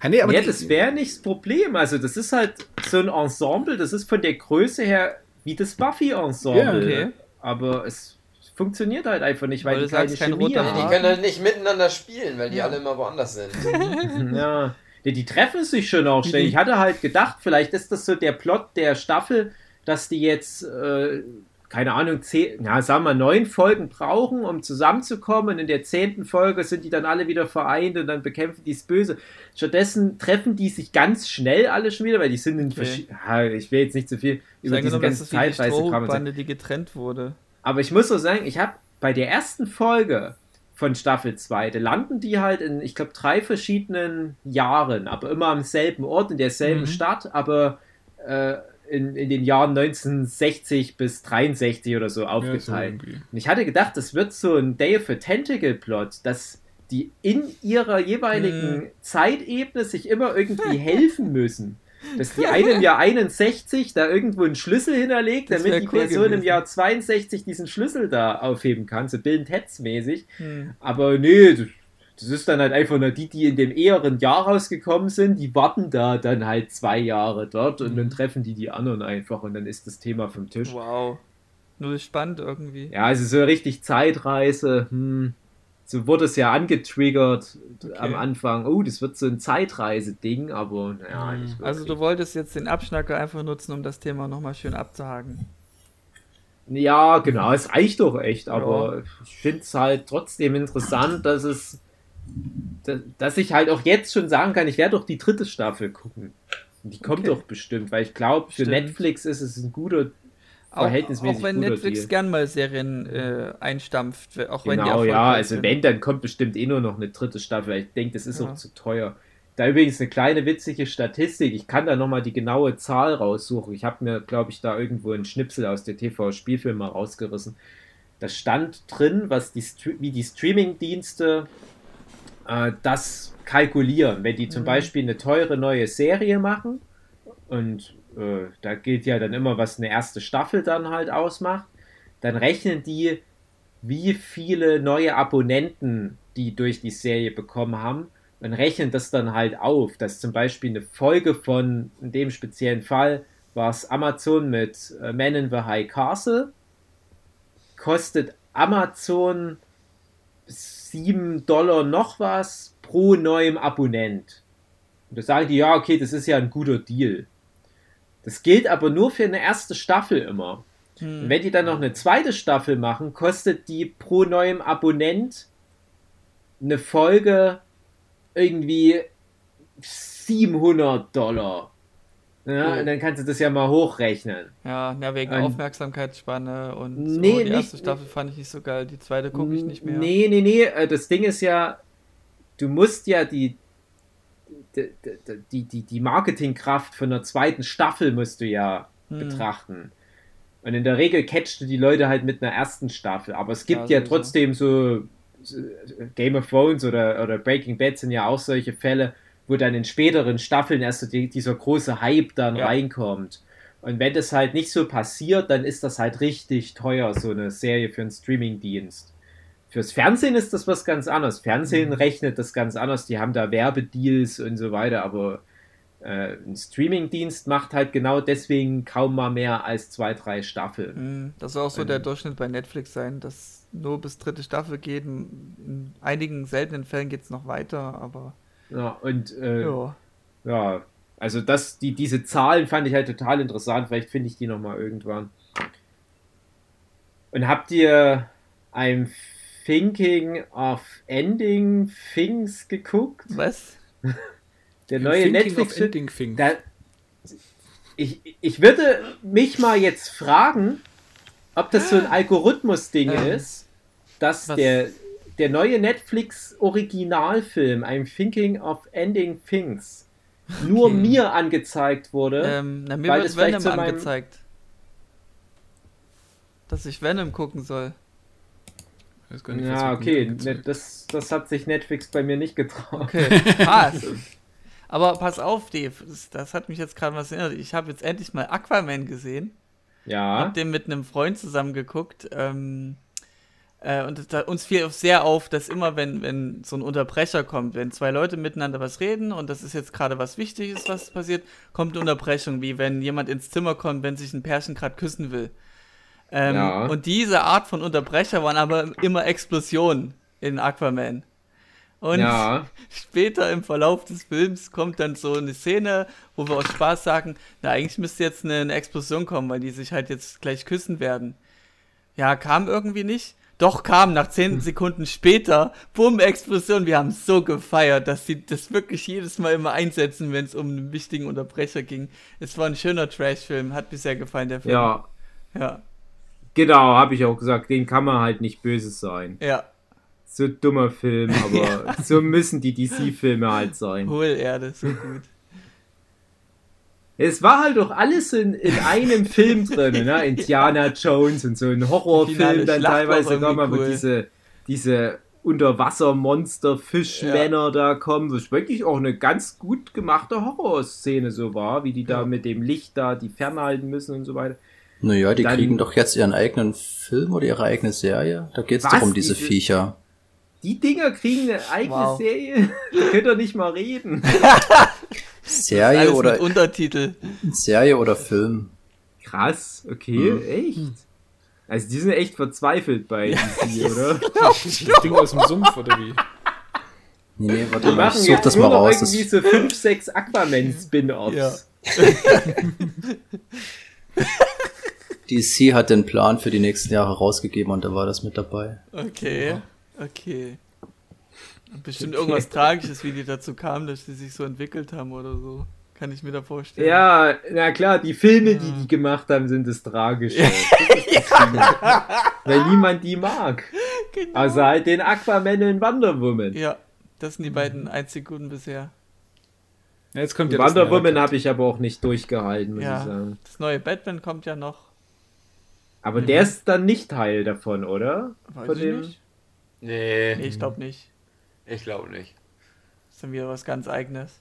S5: Ah, nee, aber
S2: ja
S5: die-
S2: das wäre nicht das Problem. Also, das ist halt so ein Ensemble, das ist von der Größe her wie das Buffy-Ensemble.
S5: Ja,
S4: okay.
S2: Aber es funktioniert halt einfach nicht, weil
S4: Weil
S2: die keine
S4: sagst, kein
S2: Chemie
S4: roter
S2: haben.
S3: Die können halt nicht miteinander spielen, weil die
S4: Ja.
S3: alle immer woanders sind.
S2: Ja. ja, die treffen sich schon auch ständig.
S4: Mhm.
S2: Ich hatte halt gedacht, vielleicht ist das so der Plot der Staffel, dass die jetzt, äh, keine Ahnung, zehn, ja, sagen wir neun Folgen brauchen, um zusammenzukommen. Und in der zehnten Folge sind die dann alle wieder vereint und dann bekämpfen die das Böse. Stattdessen treffen die sich ganz schnell alle schon wieder, weil die sind in
S4: Okay.
S2: verschiedenen. Ja, ich will jetzt nicht zu viel über diese ganze
S4: wie die. Strohbande, die getrennt wurde.
S2: Aber ich muss so sagen, ich habe bei der ersten Folge von Staffel 2, da landen die halt in, ich glaube, drei verschiedenen Jahren, aber immer am selben Ort, in derselben
S4: Mhm.
S2: Stadt, aber äh, in, in den Jahren 1960 bis 63 oder so
S5: ja, so
S2: aufgeteilt. Und ich hatte gedacht, das wird so ein Day of a Tentacle Plot, dass die in ihrer jeweiligen
S4: Hm.
S2: Zeitebene sich immer irgendwie helfen müssen. Dass die eine im Jahr 61 da irgendwo einen Schlüssel hinterlegt,
S4: Das
S2: damit die
S4: cool
S2: Person im
S4: gewesen.
S2: Jahr 62 diesen Schlüssel da aufheben kann, so Bill Hetz mäßig.
S4: Hm.
S2: Aber nee, das- ist dann halt einfach nur die, die in dem eheren Jahr rausgekommen sind, die warten da dann halt zwei Jahre dort und
S4: Mhm.
S2: dann treffen die die anderen einfach und dann ist das Thema vom Tisch.
S4: Wow. Nur spannend irgendwie.
S2: Ja, also so richtig Zeitreise, hm, so wurde es ja angetriggert am Anfang. Oh, das wird so ein Zeitreise-Ding, aber naja, nicht wirklich.
S4: Also du wolltest jetzt den Abschnacker einfach nutzen, um das Thema nochmal schön abzuhaken.
S2: Ja, genau, es reicht doch echt, aber ich finde es halt trotzdem interessant, dass es, dass, ich halt auch jetzt schon sagen kann, ich werde doch die dritte Staffel gucken. Die kommt
S4: Okay.
S2: doch bestimmt, weil ich glaube, für. Netflix ist es ein guter,
S4: Auch,
S2: verhältnismäßig
S4: auch wenn Netflix
S2: Deal.
S4: gern mal Serien äh, einstampft, auch wenn die
S2: Genau, ja,
S4: erfolgreich
S2: also
S4: sind.
S2: wenn, dann kommt bestimmt eh nur noch eine dritte Staffel. Ich denke, das ist
S4: Ja.
S2: auch zu teuer. Da übrigens eine kleine witzige Statistik. Ich kann da nochmal die genaue Zahl raussuchen. Ich habe mir, glaube ich, da irgendwo einen Schnipsel aus der TV-Spielfilm mal rausgerissen. Da stand drin, was die, wie die Streaming-Dienste äh, das kalkulieren. Wenn die zum
S4: Mhm.
S2: Beispiel eine teure neue Serie machen und äh, da gilt ja dann immer, was eine erste Staffel dann halt ausmacht, dann rechnen die, wie viele neue Abonnenten die durch die Serie bekommen haben und rechnen das dann halt auf, dass zum Beispiel eine Folge von, in dem speziellen Fall, war es Amazon mit äh, Man in the High Castle, kostet Amazon 7 Dollar noch was pro neuem Abonnent. Und da sagen die, ja, okay, das ist ja ein guter Deal. Das gilt aber nur für eine erste Staffel immer. Und wenn die dann noch eine zweite Staffel machen, kostet die pro neuem Abonnent eine Folge irgendwie 700 Dollar. Ja, und dann kannst du das ja mal hochrechnen.
S4: Ja, ja wegen
S2: Ein-
S4: Aufmerksamkeitsspanne und so.
S2: Nee,
S4: die
S2: nicht-
S4: erste Staffel fand ich nicht so geil, die zweite gucke ich nicht mehr.
S2: Nee, nee, nee. äh, Das Ding ist ja, du musst ja die, die, die, die, die Marketingkraft von der zweiten Staffel musst du ja
S4: Hm.
S2: betrachten. Und in der Regel catchst du die Leute halt mit einer ersten Staffel. Aber es gibt
S4: Ja,
S2: ja, trotzdem so, so Game of Thrones oder, oder Breaking Bad sind ja auch solche Fälle, wo dann in späteren Staffeln erst so die, dieser große Hype dann
S4: Ja.
S2: reinkommt. Und wenn das halt nicht so passiert, dann ist das halt richtig teuer, so eine Serie für einen Streamingdienst. Fürs Fernsehen ist das was ganz anderes. Fernsehen
S4: Mhm.
S2: rechnet das ganz anders. Die haben da Werbedeals und so weiter, aber äh, ein Streamingdienst macht halt genau deswegen kaum mal mehr als zwei, drei Staffeln.
S4: Hm, Das soll auch so der Durchschnitt bei Netflix sein, dass nur bis dritte Staffel geht. In einigen seltenen Fällen geht es noch weiter, aber
S2: Ja, und äh, ja.
S4: ja.
S2: also das, die, diese Zahlen fand ich halt total interessant. Vielleicht finde ich die nochmal irgendwann. Und habt ihr I'm Thinking of Ending Things geguckt?
S4: Was?
S2: Der neue
S5: Thinking of
S2: Netflix-Film.
S5: Ending Things.
S2: Da, ich, ich würde mich mal jetzt fragen, ob das so ein Algorithmus-Ding
S4: Ähm,
S2: ist, dass
S4: was-
S2: der, der neue Netflix-Originalfilm, I'm Thinking of Ending Things, nur
S4: Okay.
S2: mir angezeigt wurde.
S4: Ähm, na, mir
S2: weil
S4: wird Venom angezeigt. Dass ich Venom gucken soll.
S5: Ich weiß gar nicht,
S2: ja, okay, ne, das, das hat sich Netflix bei mir nicht getraut.
S4: Okay, krass. Aber pass auf, Dave, das, das hat mich jetzt gerade was erinnert. Ich habe jetzt endlich mal Aquaman gesehen.
S2: Ja,
S4: Hab den mit einem Freund zusammen geguckt. Ähm, äh, und da, uns fiel sehr auf, dass immer, wenn, wenn so ein Unterbrecher kommt, wenn zwei Leute miteinander was reden und das ist jetzt gerade was Wichtiges, was passiert, kommt eine Unterbrechung, wie wenn jemand ins Zimmer kommt, wenn sich ein Pärchen gerade küssen will. Ähm,
S2: Ja.
S4: Und diese Art von Unterbrecher waren aber immer Explosionen in Aquaman. Und
S2: ja,
S4: später im Verlauf des Films kommt dann so eine Szene, wo wir aus Spaß sagen, na eigentlich müsste jetzt eine, eine Explosion kommen, weil die sich halt jetzt gleich küssen werden. Ja, kam irgendwie nicht. Doch kam nach zehn Sekunden später, bumm, Explosion. Wir haben so gefeiert, dass sie das wirklich jedes Mal immer einsetzen, wenn es um einen wichtigen Unterbrecher ging. Es war ein schöner Trash-Film, hat sehr gefallen, der Film.
S2: ja,
S4: Ja,
S2: genau, habe ich auch gesagt, den kann man halt nicht böse sein.
S4: ja.
S2: So dummer Film, aber so müssen die DC-Filme halt sein.
S4: Hohlerde, so gut.
S2: Es war halt doch alles in, in einem Film drin, ne? Indiana Jones und so ein Horrorfilm dann teilweise
S4: irgendwie
S2: sogar mal, wo
S4: cool.
S2: diese, diese Unterwassermonster, Fischmänner da kommen, was wirklich auch eine ganz gut gemachte Horrorszene so war, wie die da
S4: Ja.
S2: mit dem Licht da die fernhalten müssen und so weiter.
S6: Naja, die
S2: Dann-
S6: kriegen doch jetzt ihren eigenen Film oder ihre eigene Serie. Da geht's
S2: Was?
S6: doch um diese
S2: Diese-
S6: Viecher.
S2: Die Dinger kriegen eine eigene
S4: Wow.
S2: Serie. Da könnt ihr nicht mal reden.
S6: Serie
S4: Alles
S6: oder
S4: mit Untertitel.
S6: Serie oder Film.
S2: Krass, okay,
S6: Hm.
S2: echt. Also die sind echt verzweifelt bei DC, oder?
S5: Das Ding aus dem Sumpf, oder wie?
S6: Nee, nee, warte
S2: Die
S6: mal, ich
S2: machen
S6: such
S2: jetzt
S6: das
S2: nur
S6: mal
S2: noch
S6: raus. Das,
S2: irgendwie so 5, 6 Aquaman-Spin-Offs.
S4: Ja.
S6: DC hat den Plan für die nächsten Jahre rausgegeben und da war das mit dabei.
S4: Okay, okay. Bestimmt irgendwas Tragisches, wie die dazu kamen, dass die sich so entwickelt haben oder so. Kann ich mir da vorstellen.
S2: Ja, na klar, die Filme, die die gemacht haben, sind das Tragische. Ding. Weil niemand die mag.
S4: genau.
S2: Außer halt den Aquaman und Wonder Woman.
S4: Ja, das sind die beiden einzig guten bisher.
S5: Ja, jetzt kommt ja
S2: Wonder Woman habe ich aber auch nicht durchgehalten, muss ich
S4: Ja,
S2: sagen.
S4: das neue Batman kommt ja noch.
S2: Aber der ist dann nicht Teil davon, oder?
S4: Weiß
S2: Von
S4: ich
S2: dem-
S4: nicht.
S3: Nee,
S4: Nee, ich glaube nicht.
S3: Ich glaube nicht.
S4: Das ist dann wieder was ganz eigenes.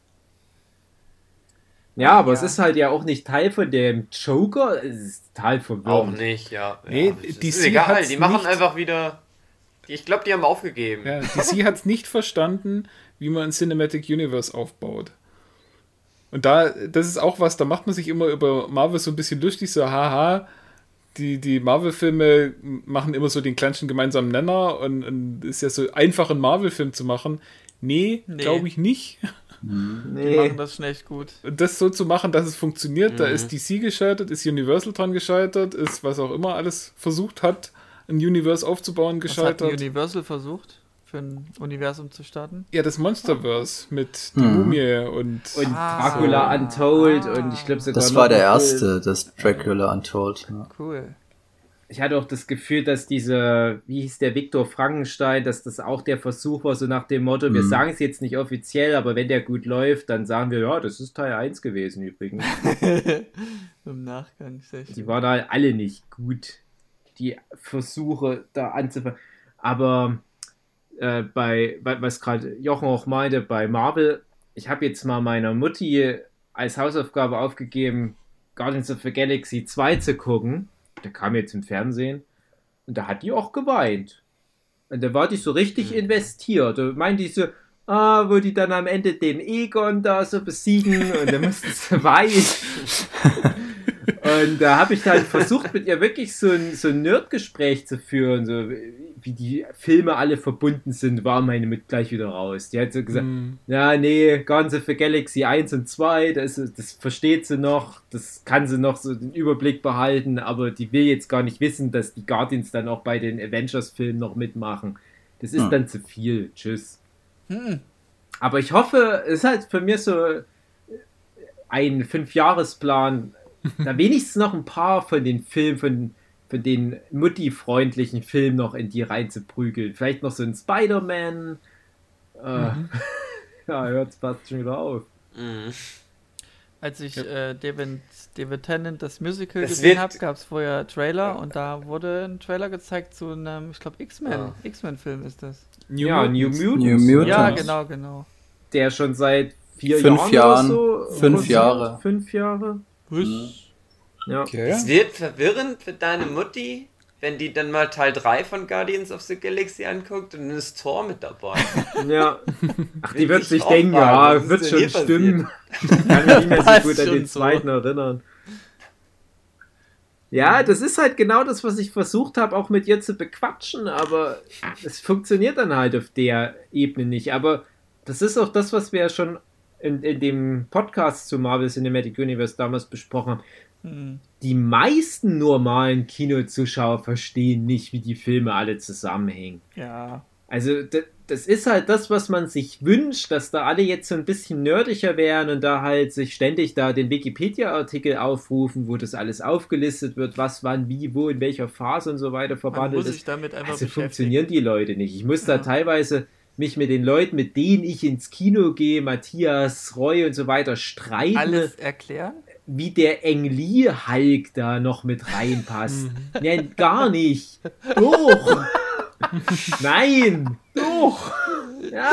S2: Ja, aber es
S4: Ja.
S2: ist halt ja auch nicht Teil von dem Joker. Es ist total
S3: Auch
S2: verwirrend.
S3: nicht, ja.
S5: Nee,
S3: ja,
S5: DC
S3: ist egal,
S5: hat's
S3: die machen
S5: nicht-
S3: einfach wieder. Ich glaube, die haben aufgegeben.
S5: Ja, DC hat es nicht verstanden, wie man ein Cinematic Universe aufbaut. Und da, das ist auch was, da macht man sich immer über Marvel so ein bisschen lustig, so haha, die, die Marvel-Filme machen immer so den kleinsten gemeinsamen Nenner und, und ist ja so einfach, einen Marvel-Film zu machen. Nee,
S4: Nee.
S5: glaube ich nicht.
S4: Die
S2: Nee.
S4: machen das schon echt gut.
S5: Und das so zu machen, dass es funktioniert, da
S3: Mhm.
S5: ist DC gescheitert, ist Universal dran gescheitert, ist was auch immer alles versucht hat, ein Universe aufzubauen,
S4: Was hat
S5: gescheitert.
S4: Universal versucht? Für ein Universum zu starten?
S5: Ja, das Monsterverse mit die
S6: Hm.
S5: Mumie und
S2: Und
S4: Ah.
S2: Dracula Untold
S4: Ah.
S2: und ich glaube sogar
S6: Das war der erste, das Dracula Untold. Ja.
S4: Cool.
S2: Ich hatte auch das Gefühl, dass diese, wie hieß der Viktor Frankenstein, dass das auch der Versuch war, so nach dem Motto, wir
S6: Mhm.
S2: sagen es jetzt nicht offiziell, aber wenn der gut läuft, dann sagen wir, ja, das ist Teil 1 gewesen übrigens.
S4: Im Nachgang. Sehr
S2: Die waren halt alle nicht gut, die Versuche da anzufangen. Aber äh, bei, was gerade Jochen auch meinte, bei Marvel, ich habe jetzt mal meiner Mutti als Hausaufgabe aufgegeben, Guardians of the Galaxy 2 zu gucken. Der kam jetzt im Fernsehen und da hat die auch geweint. Und da war die so richtig investiert. Da meinte ich so, ah, wo die dann am Ende den Egon da so besiegen und dann musste sie weinen. Und da habe ich dann versucht, mit ihr wirklich so ein, so ein Nerdgespräch zu führen, so wie die Filme alle verbunden sind, war meine mit gleich wieder raus. Die hat so gesagt,
S5: Hm.
S2: ja, nee, Guardians of the Galaxy 1 und 2, das, das versteht sie noch, das kann sie noch so den Überblick behalten, aber die will jetzt gar nicht wissen, dass die Guardians dann auch bei den Avengers-Filmen noch mitmachen. Das ist
S6: Hm.
S2: dann zu viel. Tschüss.
S4: Hm.
S2: Aber ich hoffe, es ist halt für mir so ein Fünfjahresplan, da wenigstens noch ein paar von den Filmen, von, von den Mutti-freundlichen Filmen noch in die reinzuprügeln. Vielleicht noch so ein Spider-Man. Äh, ja, hört fast schon wieder auf.
S3: Mhm.
S4: Als ich äh, David, David Tennant das Musical
S3: Das
S4: gesehen habe, gab es vorher Trailer und da wurde ein Trailer gezeigt zu einem, ich glaube, X-Men.
S3: Ah.
S4: X-Men-Film ist das.
S5: New
S2: ja, New
S5: Mutants.
S2: Mutants.
S6: New Mutants.
S4: Ja,
S6: Mutants.
S4: genau, genau.
S2: Der schon seit vier
S6: Fünf
S2: Jahren
S6: Jahren.
S2: oder so.
S6: Fünf. Jahre.
S2: Fünf Jahre. Ja.
S5: Okay.
S3: Es wird verwirrend für deine Mutti, wenn die dann mal Teil 3 von Guardians of the Galaxy anguckt und dann ist Thor mit dabei.
S2: ja. Ach, die wird
S3: ich
S2: sich denken, ja, wird schon stimmen. Ich kann mich nicht mehr so gut an den
S4: so.
S2: zweiten erinnern. Ja, das ist halt genau das, was ich versucht habe, auch mit ihr zu bequatschen, aber es funktioniert dann halt auf der Ebene nicht. Aber das ist auch das, was wir ja schon in, in dem Podcast zu Marvel Cinematic Universe damals besprochen haben.
S4: Hm.
S2: Die meisten normalen Kinozuschauer verstehen nicht, wie die Filme alle zusammenhängen.
S4: Ja.
S2: Also das ist halt das, was man sich wünscht, dass da alle jetzt so ein bisschen nerdiger wären und da halt sich ständig da den Wikipedia-Artikel aufrufen, wo das alles aufgelistet wird, was, wann, wie, wo, in welcher Phase und so weiter verbandelt
S4: muss
S2: ist.
S4: sich damit einfach
S2: Also funktionieren die Leute nicht. Ich muss da
S4: Ja.
S2: teilweise mich mit den Leuten, mit denen ich ins Kino gehe, Matthias, Roy und so weiter, streiten,
S4: Alles erklären?
S2: wie der Engli Hulk da noch mit reinpasst. Nein, gar nicht. Doch. Nein. Doch. Ja.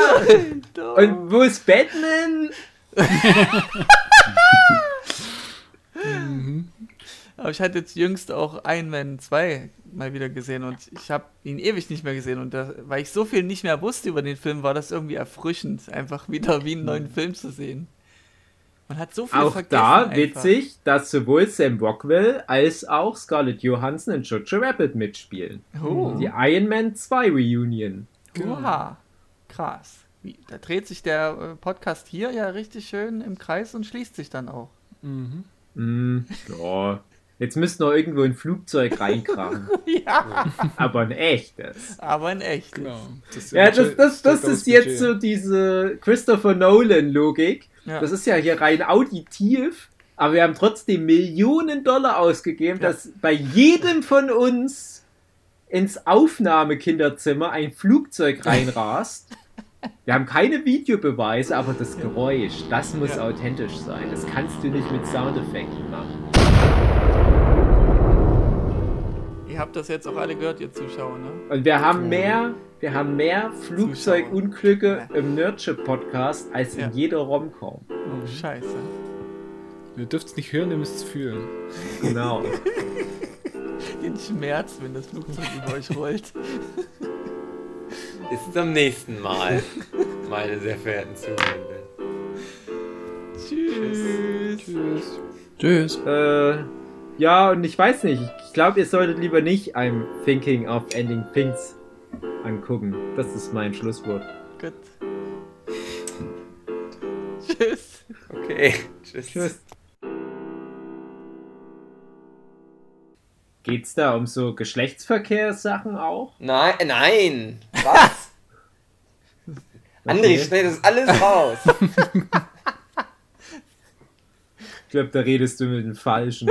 S2: Und wo ist Batman?
S4: Aber ich hatte jetzt jüngst auch Iron Man 2 mal wieder gesehen und ich habe ihn ewig nicht mehr gesehen und da, weil ich so viel nicht mehr wusste über den Film, war das irgendwie erfrischend, einfach wieder wie einen neuen Film zu sehen. Man hat so viel
S2: Auch
S4: vergessen.
S2: da
S4: einfach.
S2: witzig, dass sowohl Sam Rockwell als auch Scarlett Johansson in Jojo Rabbit mitspielen.
S4: Oh.
S2: Die Iron Man 2 Reunion.
S4: Oha, krass. Wie, da dreht sich der äh, Podcast hier ja richtig schön im Kreis und schließt sich dann auch.
S5: Mhm.
S2: Hm, ja. Jetzt müsste noch irgendwo ein Flugzeug reinkrachen.
S4: ja,
S2: Aber ein echtes.
S4: aber in echt.
S5: Genau. Das
S2: Ja, das, das, das ist jetzt
S5: Budget.
S2: so diese Christopher Nolan-Logik.
S4: Ja.
S2: Das ist ja hier rein auditiv, aber wir haben trotzdem Millionen Dollar ausgegeben,
S4: Ja.
S2: dass bei jedem von uns ins Aufnahmekinderzimmer ein Flugzeug reinrast. Wir haben keine Videobeweise, aber das Geräusch, das muss
S4: Ja.
S2: authentisch sein. Das kannst du nicht mit Soundeffekten machen.
S4: Ihr habt das jetzt auch alle gehört, ihr Zuschauer, ne?
S2: Und wir haben mehr, wir haben mehr Flugzeugunglücke im Nerdship-Podcast als
S4: Ja.
S2: in jeder Romcom.
S4: Oh, scheiße.
S5: Ihr dürft es nicht hören, ihr müsst es fühlen.
S2: Genau.
S4: Den Schmerz, wenn das Flugzeug über euch rollt.
S3: Bis zum nächsten Mal, meine sehr verehrten Zuhörenden.
S4: Tschüss.
S5: Tschüss.
S6: Tschüss.
S2: Äh, ja, und ich weiß nicht. Ich glaube, ihr solltet lieber nicht I'm Thinking of Ending Things angucken. Das ist mein Schlusswort.
S4: Gut. Tschüss.
S3: Okay, tschüss.
S2: Tschüss. Geht's da um so Geschlechtsverkehrssachen auch?
S3: Nein, nein. Was? André, schneid das alles raus.
S2: Ich glaube, da redest du mit dem Falschen.